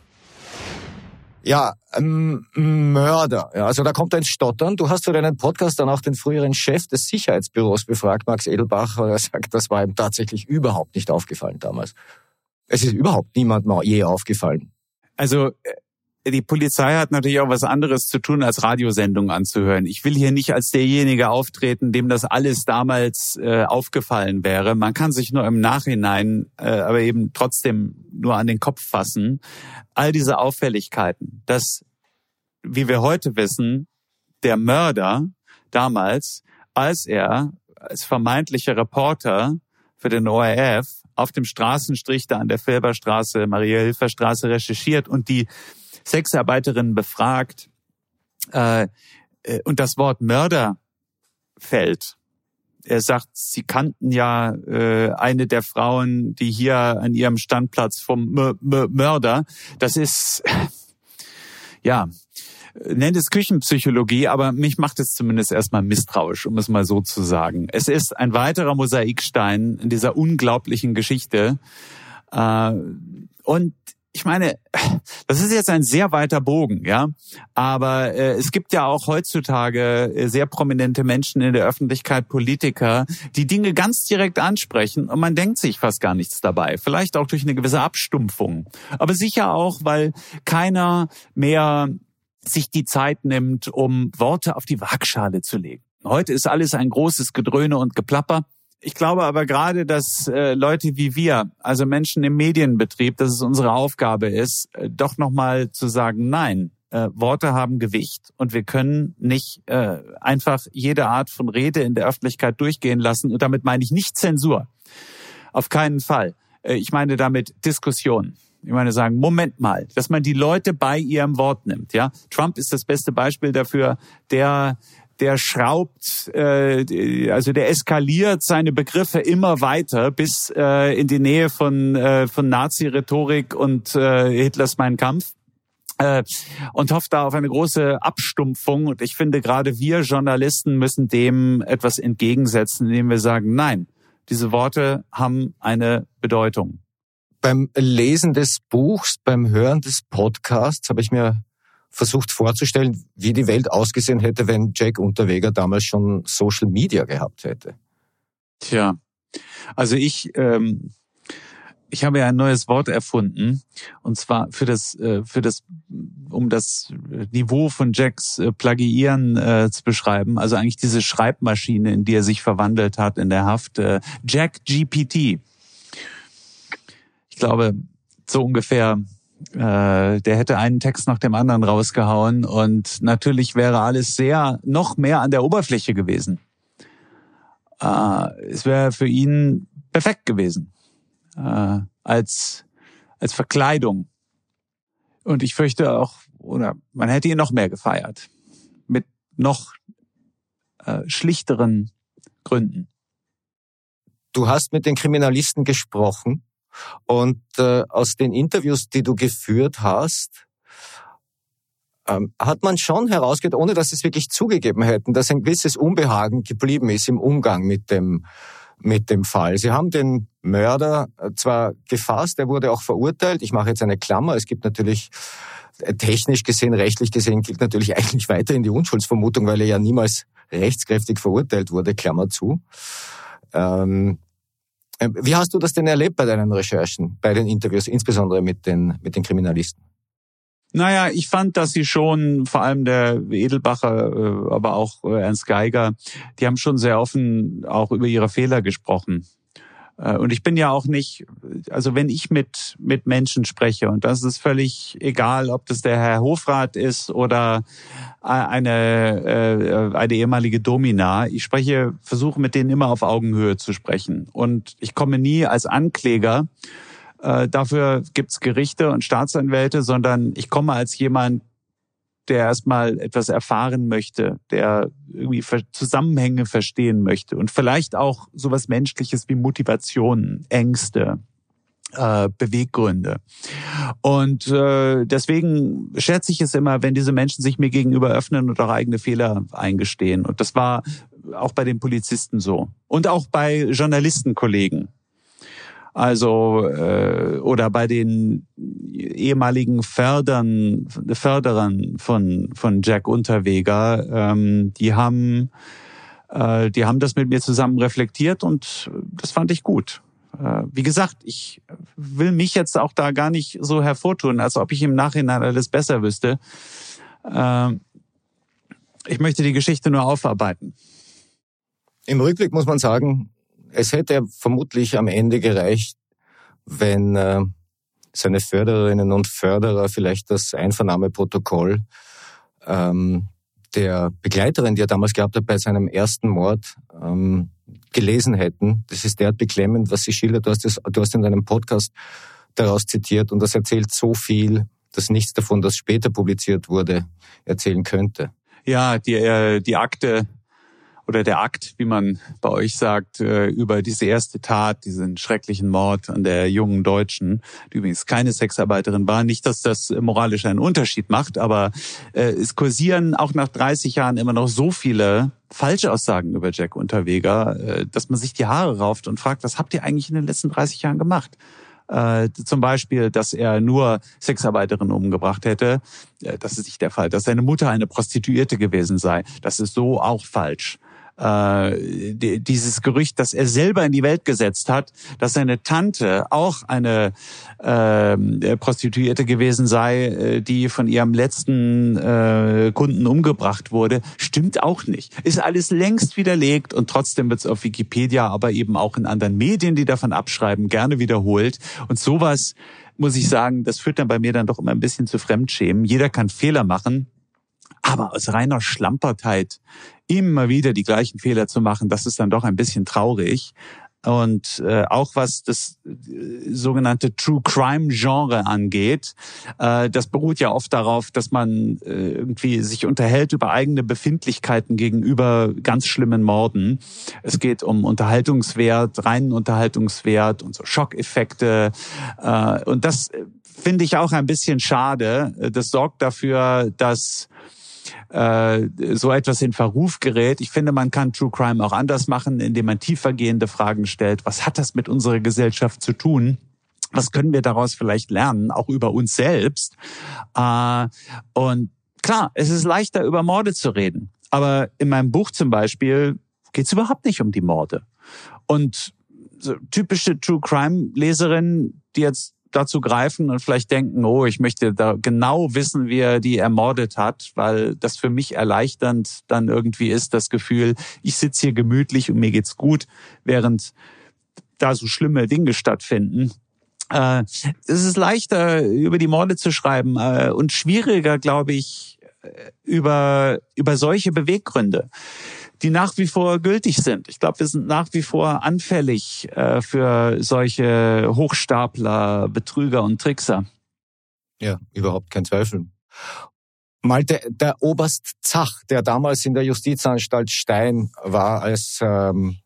ja, ähm, Mörder. Ja, also da kommt ins Stottern. Du hast für deinen Podcast dann auch den früheren Chef des Sicherheitsbüros befragt, Max Edelbach, und er sagt, das war ihm tatsächlich überhaupt nicht aufgefallen damals. Es ist überhaupt niemandem je aufgefallen. Also äh, die Polizei hat natürlich auch was anderes zu tun, als Radiosendungen anzuhören. Ich will hier nicht als derjenige auftreten, dem das alles damals äh, aufgefallen wäre. Man kann sich nur im Nachhinein, äh, aber eben trotzdem nur an den Kopf fassen. All diese Auffälligkeiten, dass, wie wir heute wissen, der Mörder damals, als er als vermeintlicher Reporter für den ORF auf dem Straßenstrich da an der Felberstraße, Maria-Hilfer-Straße recherchiert und die Sexarbeiterinnen befragt äh, äh, und das Wort Mörder fällt. Er sagt, sie kannten ja äh, eine der Frauen, die hier an ihrem Standplatz vom M M Mörder. Das ist ja nennt es Küchenpsychologie, aber mich macht es zumindest erstmal misstrauisch, um es mal so zu sagen. Es ist ein weiterer Mosaikstein in dieser unglaublichen Geschichte. Äh, und ich meine, das ist jetzt ein sehr weiter Bogen, ja. Aber äh, es gibt ja auch heutzutage äh, sehr prominente Menschen in der Öffentlichkeit, Politiker, die Dinge ganz direkt ansprechen und man denkt sich fast gar nichts dabei. Vielleicht auch durch eine gewisse Abstumpfung. Aber sicher auch, weil keiner mehr sich die Zeit nimmt, um Worte auf die Waagschale zu legen. Heute ist alles ein großes Gedröhne und Geplapper. Ich glaube aber gerade, dass äh, Leute wie wir, also Menschen im Medienbetrieb, dass es unsere Aufgabe ist, äh, doch nochmal zu sagen, nein, äh, Worte haben Gewicht und wir können nicht äh, einfach jede Art von Rede in der Öffentlichkeit durchgehen lassen. Und damit meine ich nicht Zensur. Auf keinen Fall. Äh, ich meine damit Diskussion. Ich meine, sagen, Moment mal, dass man die Leute bei ihrem Wort nimmt. Ja, Trump ist das beste Beispiel dafür, der der schraubt, äh, also der eskaliert seine Begriffe immer weiter bis äh, in die Nähe von, äh, von Nazi-Rhetorik und äh, Hitlers Mein Kampf äh, und hofft da auf eine große Abstumpfung. Und ich finde, gerade wir Journalisten müssen dem etwas entgegensetzen, indem wir sagen, nein, diese Worte haben eine Bedeutung. Beim Lesen des Buchs, beim Hören des Podcasts habe ich mir versucht vorzustellen, wie die Welt ausgesehen hätte, wenn Jack Unterweger damals schon Social Media gehabt hätte. Tja, also ich, ähm, ich habe ja ein neues Wort erfunden und zwar für das, äh, für das, um das Niveau von Jacks äh, Plagiieren äh, zu beschreiben. Also eigentlich diese Schreibmaschine, in die er sich verwandelt hat in der Haft. Äh, Jack GPT. Ich glaube, so ungefähr äh, der hätte einen Text nach dem anderen rausgehauen und natürlich wäre alles sehr noch mehr an der Oberfläche gewesen. Äh, es wäre für ihn perfekt gewesen äh, als als Verkleidung. Und ich fürchte auch, oder man hätte ihn noch mehr gefeiert mit noch äh, schlichteren Gründen. Du hast mit den Kriminalisten gesprochen. Und äh, aus den Interviews, die du geführt hast, ähm, hat man schon herausgehört, ohne dass sie es wirklich zugegeben hätten, dass ein gewisses Unbehagen geblieben ist im Umgang mit dem, mit dem Fall. Sie haben den Mörder äh, zwar gefasst, er wurde auch verurteilt. Ich mache jetzt eine Klammer. Es gibt natürlich äh, technisch gesehen, rechtlich gesehen, gilt natürlich eigentlich weiterhin die Unschuldsvermutung, weil er ja niemals rechtskräftig verurteilt wurde, Klammer zu. Ähm, wie hast du das denn erlebt bei deinen Recherchen, bei den Interviews, insbesondere mit den, mit den Kriminalisten? Naja, ich fand, dass sie schon, vor allem der Edelbacher, äh, aber auch äh, Ernst Geiger, die haben schon sehr offen auch über ihre Fehler gesprochen. Äh, und ich bin ja auch nicht, also wenn ich mit, mit Menschen spreche, und das ist völlig egal, ob das der Herr Hofrat ist oder eine, äh, eine ehemalige Domina, ich spreche, versuche mit denen immer auf Augenhöhe zu sprechen. Und ich komme nie als Ankläger, äh, dafür gibt's Gerichte und Staatsanwälte, sondern ich komme als jemand, der erstmal etwas erfahren möchte, der irgendwie Zusammenhänge verstehen möchte und vielleicht auch sowas Menschliches wie Motivationen, Ängste, äh, Beweggründe. Und äh, deswegen schätze ich es immer, wenn diese Menschen sich mir gegenüber öffnen und auch eigene Fehler eingestehen. Und das war auch bei den Polizisten so. Und auch bei Journalistenkollegen. Also äh, oder bei den ehemaligen Fördern, Förderern von von Jack Unterweger, ähm, die haben äh, die haben das mit mir zusammen reflektiert und das fand ich gut. Äh, wie gesagt, ich will mich jetzt auch da gar nicht so hervortun, als ob ich im Nachhinein alles besser wüsste. Äh, ich möchte die Geschichte nur aufarbeiten. Im Rückblick muss man sagen, es hätte vermutlich am Ende gereicht, wenn äh, seine Fördererinnen und Förderer vielleicht das Einvernahmeprotokoll ähm, der Begleiterin, die er damals gehabt hat bei seinem ersten Mord, ähm, gelesen hätten. Das ist derart beklemmend, was sie schildert. Du hast, das, du hast in deinem Podcast daraus zitiert und das erzählt so viel, dass nichts davon, das später publiziert wurde, erzählen könnte. Ja, die, äh, die Akte oder der Akt, wie man bei euch sagt, äh, über diese erste Tat, diesen schrecklichen Mord an der jungen Deutschen, die übrigens keine Sexarbeiterin war. Nicht, dass das moralisch einen Unterschied macht, aber äh, es kursieren auch nach 30 Jahren immer noch so viele Falschaussagen über Jack Unterweger, äh, dass man sich die Haare rauft und fragt, was habt ihr eigentlich in den letzten 30 Jahren gemacht? Zum Beispiel, dass er nur Sexarbeiterinnen umgebracht hätte. Das ist nicht der Fall. Dass seine Mutter eine Prostituierte gewesen sei. Das ist so auch falsch äh, dieses Gerücht, das er selber in die Welt gesetzt hat, dass seine Tante auch eine äh, Prostituierte gewesen sei, äh, die von ihrem letzten äh, Kunden umgebracht wurde, stimmt auch nicht. Ist alles längst widerlegt und trotzdem wird es auf Wikipedia, aber eben auch in anderen Medien, die davon abschreiben, gerne wiederholt. Und sowas muss ich sagen, das führt dann bei mir dann doch immer ein bisschen zu Fremdschämen. Jeder kann Fehler machen. Aber aus reiner Schlampertheit immer wieder die gleichen Fehler zu machen, das ist dann doch ein bisschen traurig. und äh, auch was das äh, sogenannte True Crime Genre angeht. Äh, das beruht ja oft darauf, dass man äh, irgendwie sich unterhält über eigene Befindlichkeiten gegenüber ganz schlimmen Morden. Es geht um Unterhaltungswert, reinen Unterhaltungswert und so Schockeffekte. Äh, und das finde ich auch ein bisschen schade. Das sorgt dafür, dass äh, so etwas in Verruf gerät. Ich finde, man kann True Crime auch anders machen, indem man tiefergehende Fragen stellt. Was hat das mit unserer Gesellschaft zu tun? Was können wir daraus vielleicht lernen, auch über uns selbst? Äh, und klar, es ist leichter, über Morde zu reden. Aber in meinem Buch zum Beispiel geht es überhaupt nicht um die Morde. Und so typische True Crime Leserin, die jetzt dazu greifen und vielleicht denken, oh, ich möchte da genau wissen, wie er die ermordet hat, weil das für mich erleichternd dann irgendwie ist, das Gefühl, ich sitze hier gemütlich und mir geht's gut, während da so schlimme Dinge stattfinden. Äh, es ist leichter, über die Morde zu schreiben äh, und schwieriger, glaube ich, äh, über, über solche Beweggründe die nach wie vor gültig sind. Ich glaube, wir sind nach wie vor anfällig äh, für solche Hochstapler, Betrüger und Trickser. Ja, überhaupt kein Zweifel. Malte, der Oberst Zach, der damals in der Justizanstalt Stein war, als, ähm,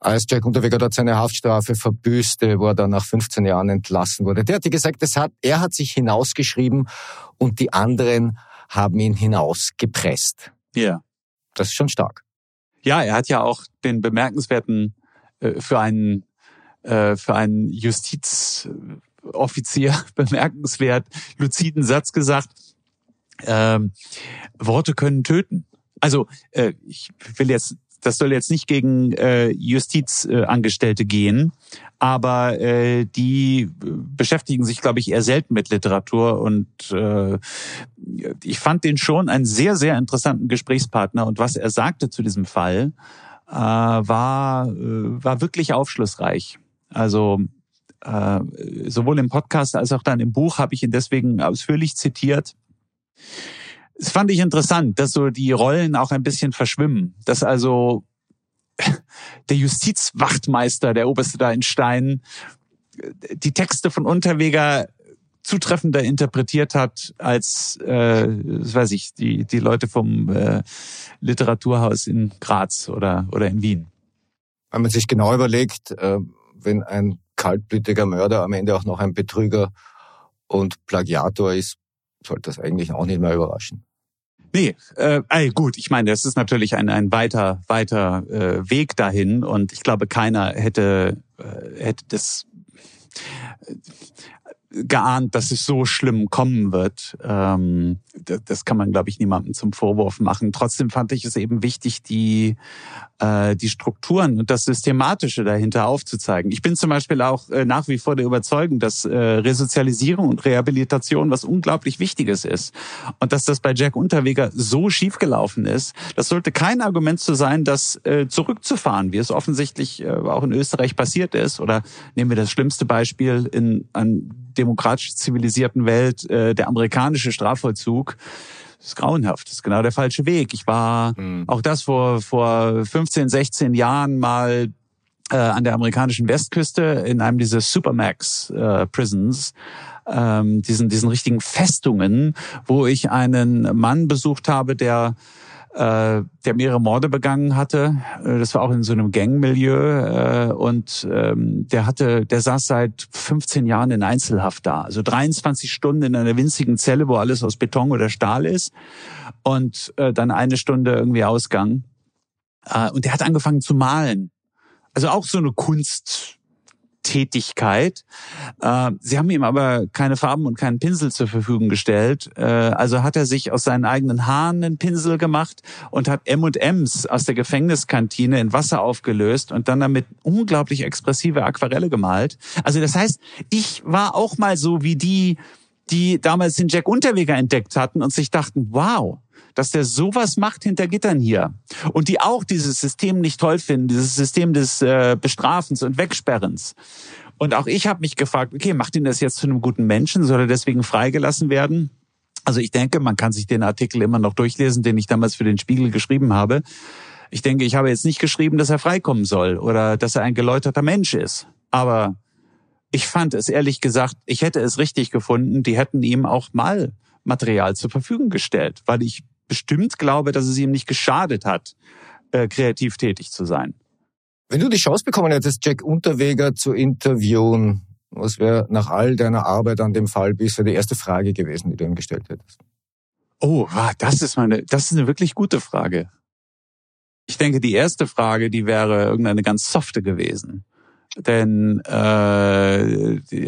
als Jack Unterweger dort seine Haftstrafe verbüßte, wo er dann nach 15 Jahren entlassen wurde, der hat gesagt, das hat, er hat sich hinausgeschrieben und die anderen haben ihn hinausgepresst. Ja. Das ist schon stark. Ja, er hat ja auch den bemerkenswerten äh, für einen äh, für einen Justizoffizier bemerkenswert luziden Satz gesagt. Ähm, Worte können töten. Also äh, ich will jetzt das soll jetzt nicht gegen äh, Justizangestellte gehen, aber äh, die beschäftigen sich, glaube ich, eher selten mit Literatur und äh, ich fand den schon einen sehr, sehr interessanten Gesprächspartner und was er sagte zu diesem Fall äh, war, äh, war wirklich aufschlussreich. Also äh, sowohl im Podcast als auch dann im Buch habe ich ihn deswegen ausführlich zitiert. Das fand ich interessant, dass so die Rollen auch ein bisschen verschwimmen. Dass also der Justizwachtmeister, der Oberste da in Stein, die Texte von Unterweger zutreffender interpretiert hat als, äh, weiß ich, die, die Leute vom äh, Literaturhaus in Graz oder, oder in Wien. Wenn man sich genau überlegt, äh, wenn ein kaltblütiger Mörder am Ende auch noch ein Betrüger und Plagiator ist, sollte das eigentlich auch nicht mehr überraschen. Nee, äh, ey, gut, ich meine, das ist natürlich ein, ein weiter, weiter äh, Weg dahin und ich glaube, keiner hätte, äh, hätte das äh, geahnt, dass es so schlimm kommen wird. Ähm, das kann man, glaube ich, niemandem zum Vorwurf machen. Trotzdem fand ich es eben wichtig, die, äh, die Strukturen und das Systematische dahinter aufzuzeigen. Ich bin zum Beispiel auch äh, nach wie vor der Überzeugung, dass äh, Resozialisierung und Rehabilitation was unglaublich Wichtiges ist. Und dass das bei Jack Unterweger so schiefgelaufen ist, das sollte kein Argument zu sein, das äh, zurückzufahren, wie es offensichtlich äh, auch in Österreich passiert ist. Oder nehmen wir das schlimmste Beispiel in an demokratisch zivilisierten Welt, äh, der amerikanische Strafvollzug. Das ist grauenhaft. Das ist genau der falsche Weg. Ich war mhm. auch das vor, vor 15, 16 Jahren mal äh, an der amerikanischen Westküste in einem dieser Supermax äh, Prisons, ähm, diesen, diesen richtigen Festungen, wo ich einen Mann besucht habe, der äh, der mehrere Morde begangen hatte. Äh, das war auch in so einem Gangmilieu äh, und ähm, der hatte, der saß seit 15 Jahren in Einzelhaft da, also 23 Stunden in einer winzigen Zelle, wo alles aus Beton oder Stahl ist und äh, dann eine Stunde irgendwie Ausgang. Äh, und der hat angefangen zu malen. Also auch so eine Kunst, Tätigkeit. Äh, sie haben ihm aber keine Farben und keinen Pinsel zur Verfügung gestellt. Äh, also hat er sich aus seinen eigenen Haaren einen Pinsel gemacht und hat M&Ms aus der Gefängniskantine in Wasser aufgelöst und dann damit unglaublich expressive Aquarelle gemalt. Also das heißt, ich war auch mal so wie die, die damals den Jack Unterweger entdeckt hatten und sich dachten, wow, dass der sowas macht hinter Gittern hier und die auch dieses System nicht toll finden, dieses System des äh, Bestrafens und Wegsperrens. Und auch ich habe mich gefragt, okay, macht ihn das jetzt zu einem guten Menschen? Soll er deswegen freigelassen werden? Also ich denke, man kann sich den Artikel immer noch durchlesen, den ich damals für den Spiegel geschrieben habe. Ich denke, ich habe jetzt nicht geschrieben, dass er freikommen soll oder dass er ein geläuterter Mensch ist. Aber ich fand es ehrlich gesagt, ich hätte es richtig gefunden, die hätten ihm auch mal Material zur Verfügung gestellt, weil ich bestimmt glaube, dass es ihm nicht geschadet hat, äh, kreativ tätig zu sein. Wenn du die Chance bekommen hättest, Jack Unterweger zu interviewen, was wäre nach all deiner Arbeit an dem Fall bisher die erste Frage gewesen, die du ihm gestellt hättest? Oh, das ist meine, das ist eine wirklich gute Frage. Ich denke, die erste Frage, die wäre irgendeine ganz softe gewesen. Denn äh,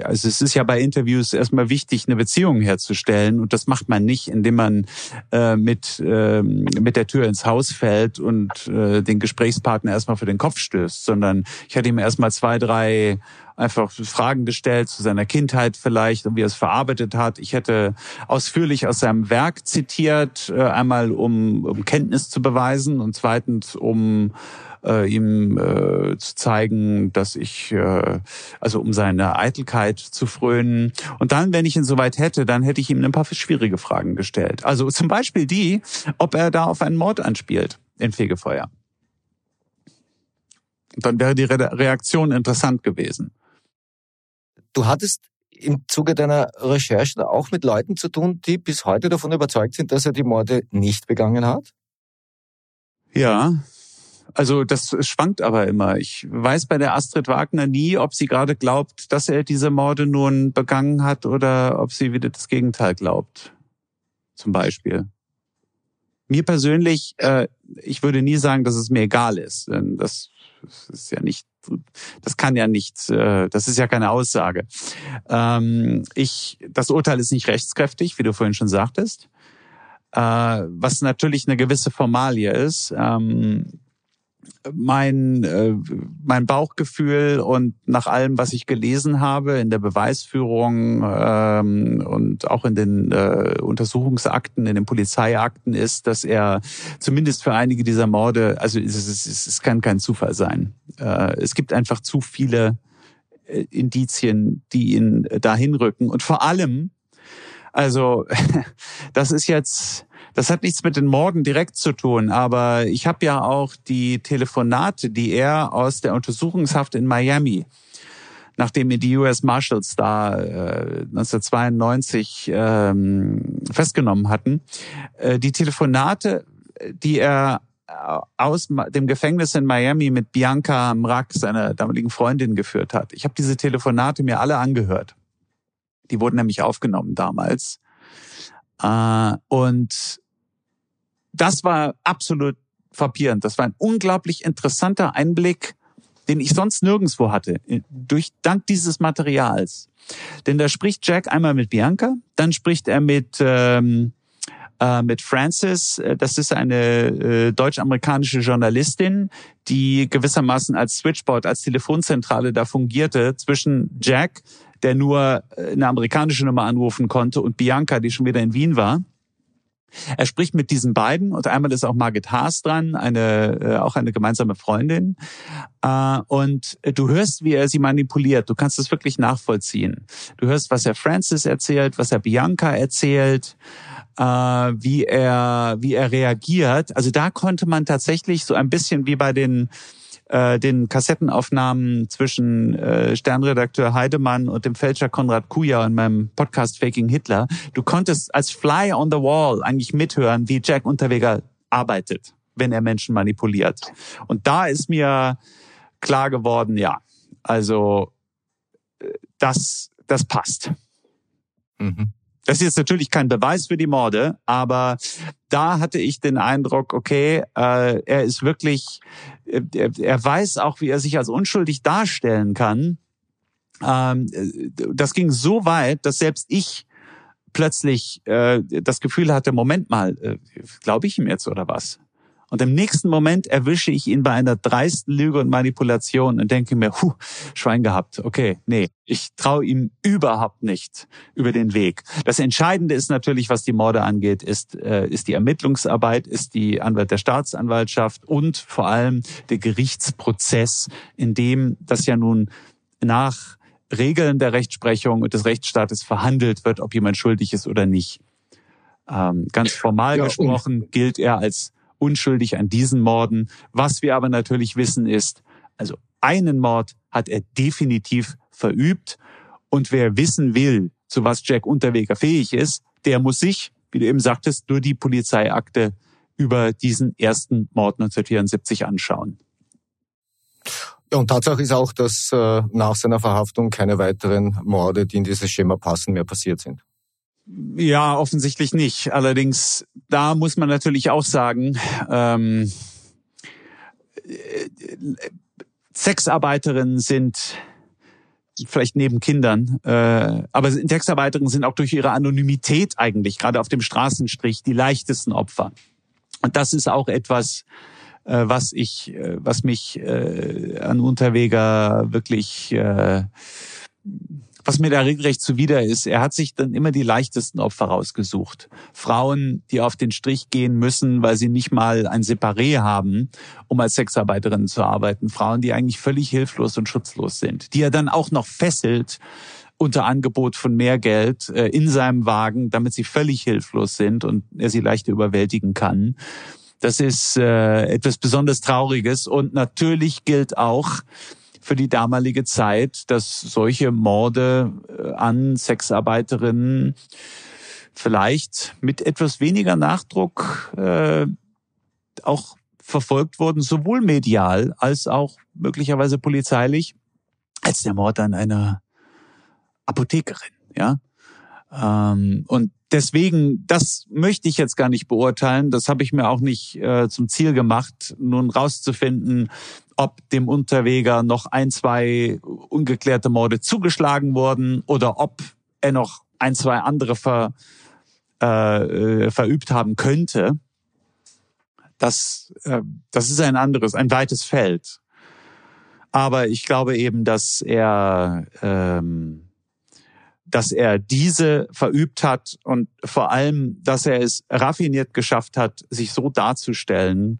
also es ist ja bei Interviews erstmal wichtig, eine Beziehung herzustellen. Und das macht man nicht, indem man äh, mit, äh, mit der Tür ins Haus fällt und äh, den Gesprächspartner erstmal für den Kopf stößt, sondern ich hatte ihm erstmal zwei, drei einfach Fragen gestellt zu seiner Kindheit vielleicht und wie er es verarbeitet hat. Ich hätte ausführlich aus seinem Werk zitiert, äh, einmal um, um Kenntnis zu beweisen und zweitens um äh, ihm äh, zu zeigen, dass ich, äh, also um seine Eitelkeit zu frönen. Und dann, wenn ich ihn soweit hätte, dann hätte ich ihm ein paar schwierige Fragen gestellt. Also zum Beispiel die, ob er da auf einen Mord anspielt in Fegefeuer. Dann wäre die Reaktion interessant gewesen. Du hattest im Zuge deiner Recherche auch mit Leuten zu tun, die bis heute davon überzeugt sind, dass er die Morde nicht begangen hat? Ja, also das schwankt aber immer. Ich weiß bei der Astrid Wagner nie, ob sie gerade glaubt, dass er diese Morde nun begangen hat oder ob sie wieder das Gegenteil glaubt. Zum Beispiel. Mir persönlich, äh, ich würde nie sagen, dass es mir egal ist. Denn das ist ja nicht, das kann ja nicht, äh, das ist ja keine Aussage. Ähm, ich, das Urteil ist nicht rechtskräftig, wie du vorhin schon sagtest. Äh, was natürlich eine gewisse Formalie ist. Ähm, mein, äh, mein Bauchgefühl und nach allem, was ich gelesen habe in der Beweisführung ähm, und auch in den äh, Untersuchungsakten, in den Polizeiakten ist, dass er zumindest für einige dieser Morde, also es, es, es kann kein Zufall sein. Äh, es gibt einfach zu viele äh, Indizien, die ihn dahin rücken. Und vor allem, also das ist jetzt das hat nichts mit den Morden direkt zu tun, aber ich habe ja auch die Telefonate, die er aus der Untersuchungshaft in Miami nachdem die US Marshals da äh, 1992 ähm, festgenommen hatten, äh, die Telefonate, die er aus dem Gefängnis in Miami mit Bianca Mrak, seiner damaligen Freundin, geführt hat. Ich habe diese Telefonate mir alle angehört. Die wurden nämlich aufgenommen damals. Äh, und das war absolut frappierend. Das war ein unglaublich interessanter Einblick, den ich sonst nirgendswo hatte, durch dank dieses Materials. Denn da spricht Jack einmal mit Bianca, dann spricht er mit ähm, äh, mit Frances. Das ist eine äh, deutsch-amerikanische Journalistin, die gewissermaßen als Switchboard, als Telefonzentrale da fungierte zwischen Jack, der nur äh, eine amerikanische Nummer anrufen konnte, und Bianca, die schon wieder in Wien war. Er spricht mit diesen beiden und einmal ist auch Margit Haas dran, eine äh, auch eine gemeinsame Freundin. Äh, und du hörst, wie er sie manipuliert. Du kannst es wirklich nachvollziehen. Du hörst, was er Francis erzählt, was er Bianca erzählt, äh, wie er wie er reagiert. Also da konnte man tatsächlich so ein bisschen wie bei den äh, den Kassettenaufnahmen zwischen äh, Sternredakteur Heidemann und dem Fälscher Konrad Kuja in meinem Podcast Faking Hitler. Du konntest als Fly on the Wall eigentlich mithören, wie Jack Unterweger arbeitet, wenn er Menschen manipuliert. Und da ist mir klar geworden, ja, also äh, das, das passt. Mhm. Das ist jetzt natürlich kein Beweis für die Morde, aber da hatte ich den Eindruck, okay, äh, er ist wirklich, äh, er, weiß auch, wie er sich als unschuldig darstellen kann. Ähm, das ging so weit, dass selbst ich plötzlich äh, das Gefühl hatte, Moment mal, äh, glaube ich ihm jetzt oder was? Und im nächsten Moment erwische ich ihn bei einer dreisten Lüge und Manipulation und denke mir, huh, Schwein gehabt. Okay, nee, ich traue ihm überhaupt nicht über den Weg. Das Entscheidende ist natürlich, was die Morde angeht, ist, äh, ist die Ermittlungsarbeit, ist die Anwalt der Staatsanwaltschaft und vor allem der Gerichtsprozess, in dem das ja nun nach Regeln der Rechtsprechung und des Rechtsstaates verhandelt wird, ob jemand schuldig ist oder nicht. Ähm, ganz formal ja, gesprochen gilt er als unschuldig an diesen Morden. Was wir aber natürlich wissen ist, also einen Mord hat er definitiv verübt. Und wer wissen will, zu was Jack Unterweger fähig ist, der muss sich, wie du eben sagtest, nur die Polizeiakte über diesen ersten Mord 1974 anschauen. Ja, und Tatsache ist auch, dass äh, nach seiner Verhaftung keine weiteren Morde, die in dieses Schema passen, mehr passiert sind. Ja, offensichtlich nicht. Allerdings, da muss man natürlich auch sagen, ähm, Sexarbeiterinnen sind vielleicht neben Kindern, äh, aber Sexarbeiterinnen sind auch durch ihre Anonymität eigentlich gerade auf dem Straßenstrich die leichtesten Opfer. Und das ist auch etwas, äh, was ich, äh, was mich äh, an Unterweger wirklich, äh, was mir da regelrecht zuwider ist. Er hat sich dann immer die leichtesten Opfer rausgesucht. Frauen, die auf den Strich gehen müssen, weil sie nicht mal ein Separé haben, um als Sexarbeiterin zu arbeiten. Frauen, die eigentlich völlig hilflos und schutzlos sind, die er dann auch noch fesselt unter Angebot von mehr Geld äh, in seinem Wagen, damit sie völlig hilflos sind und er sie leichter überwältigen kann. Das ist äh, etwas besonders Trauriges und natürlich gilt auch für die damalige Zeit, dass solche Morde äh, an Sexarbeiterinnen vielleicht mit etwas weniger Nachdruck äh, auch verfolgt wurden, sowohl medial als auch möglicherweise polizeilich, als der Mord an einer Apothekerin. Ja, ähm, und deswegen, das möchte ich jetzt gar nicht beurteilen. Das habe ich mir auch nicht äh, zum Ziel gemacht, nun rauszufinden, ob dem Unterweger noch ein, zwei ungeklärte Morde zugeschlagen wurden oder ob er noch ein, zwei andere ver, äh, äh verübt haben könnte. Das, äh, das ist ein anderes, ein weites Feld. Aber ich glaube eben, dass er ähm, dass er diese verübt hat und vor allem, dass er es raffiniert geschafft hat, sich so darzustellen,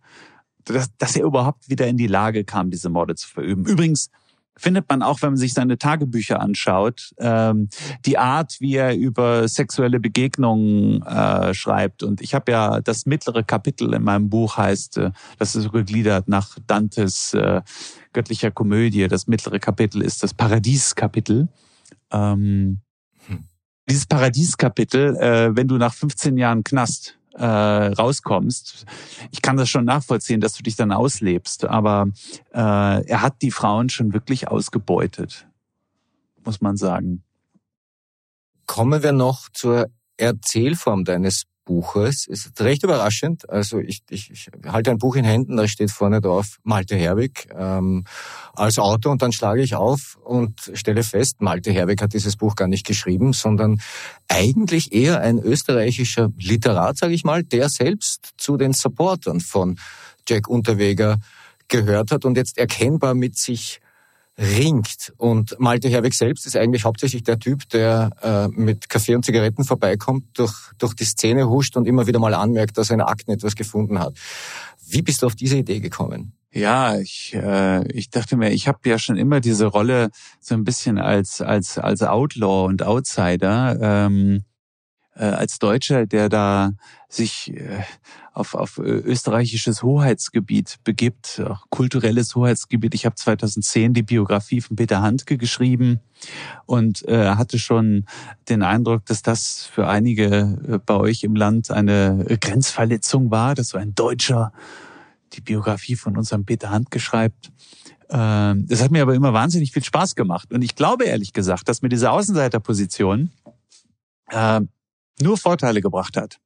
dass, dass er überhaupt wieder in die Lage kam, diese Morde zu verüben. Übrigens findet man auch, wenn man sich seine Tagebücher anschaut, ähm, die Art, wie er über sexuelle Begegnungen äh, schreibt. Und ich habe ja das mittlere Kapitel in meinem Buch heißt, äh, das ist gegliedert nach Dantes äh, göttlicher Komödie. Das mittlere Kapitel ist das Paradieskapitel. Ähm, dieses Paradieskapitel, äh, wenn du nach 15 Jahren Knast äh, rauskommst, ich kann das schon nachvollziehen, dass du dich dann auslebst, aber äh, er hat die Frauen schon wirklich ausgebeutet, muss man sagen. Kommen wir noch zur Erzählform deines Buches. Ist recht überraschend. Also ich, ich, ich halte ein Buch in Händen, da steht vorne drauf Malte Herwig ähm, als Autor und dann schlage ich auf und stelle fest, Malte Herwig hat dieses Buch gar nicht geschrieben, sondern eigentlich eher ein österreichischer Literat, sage ich mal, der selbst zu den Supportern von Jack Unterweger gehört hat und jetzt erkennbar mit sich ringt. Und Malte Herwig selbst ist eigentlich hauptsächlich der Typ, der äh, mit Kaffee und Zigaretten vorbeikommt, durch, durch die Szene huscht und immer wieder mal anmerkt, dass er in Akten etwas gefunden hat. Wie bist du auf diese Idee gekommen? Ja, ich, äh, ich dachte mir, ich habe ja schon immer diese Rolle so ein bisschen als als als Outlaw und Outsider. Ähm, äh, als Deutscher, der da sich äh, auf, auf österreichisches Hoheitsgebiet begibt, auch kulturelles Hoheitsgebiet. Ich habe 2010 die Biografie von Peter Handke geschrieben und äh, hatte schon den Eindruck, dass das für einige äh, bei euch im Land eine Grenzverletzung war, dass so ein Deutscher die Biografie von unserem Peter Handke schreibt. Ähm, das hat mir aber immer wahnsinnig viel Spaß gemacht. Und ich glaube ehrlich gesagt, dass mir diese Außenseiterposition äh, nur Vorteile gebracht hat.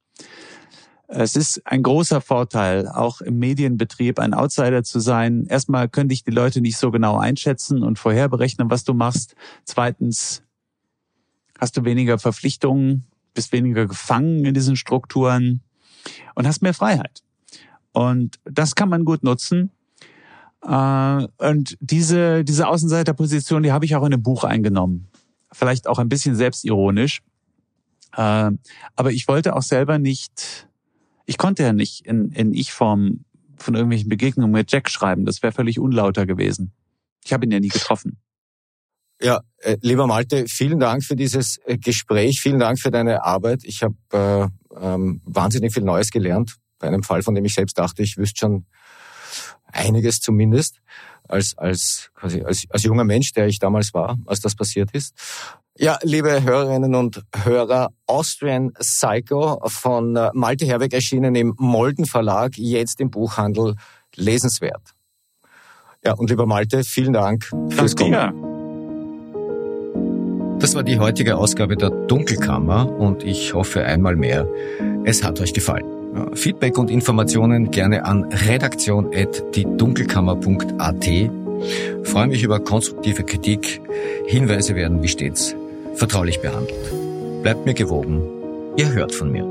Es ist ein großer Vorteil, auch im Medienbetrieb ein Outsider zu sein. Erstmal können dich die Leute nicht so genau einschätzen und vorherberechnen, was du machst. Zweitens hast du weniger Verpflichtungen, bist weniger gefangen in diesen Strukturen und hast mehr Freiheit. Und das kann man gut nutzen. Äh, und diese, diese Außenseiterposition, die habe ich auch in dem Buch eingenommen. Vielleicht auch ein bisschen selbstironisch. Äh, aber ich wollte auch selber nicht, ich konnte ja nicht in, in Ich-Form von irgendwelchen Begegnungen mit Jack schreiben. Das wäre völlig unlauter gewesen. Ich habe ihn ja nie getroffen. Ja, äh, lieber Malte, vielen Dank für dieses äh, Gespräch, vielen Dank für deine Arbeit. Ich habe äh, ähm, wahnsinnig viel Neues gelernt bei einem Fall, von dem ich selbst dachte, ich wüsste schon einiges zumindest als, als, quasi als, als junger Mensch, der ich damals war, als das passiert ist. Ja, liebe Hörerinnen und Hörer, Austrian Psycho von äh, Malte Herweg erschienen im Molden Verlag, jetzt im Buchhandel, lesenswert. Ja, und lieber Malte, vielen Dank fürs Kommen. Das war die heutige Ausgabe der Dunkelkammer und ich hoffe einmal mehr, es hat euch gefallen. Feedback und Informationen gerne an redaktion.diedunkelkammer.at. Freue mich über konstruktive Kritik. Hinweise werden wie stets vertraulich behandelt. Bleibt mir gewogen. Ihr hört von mir.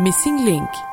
Missing Link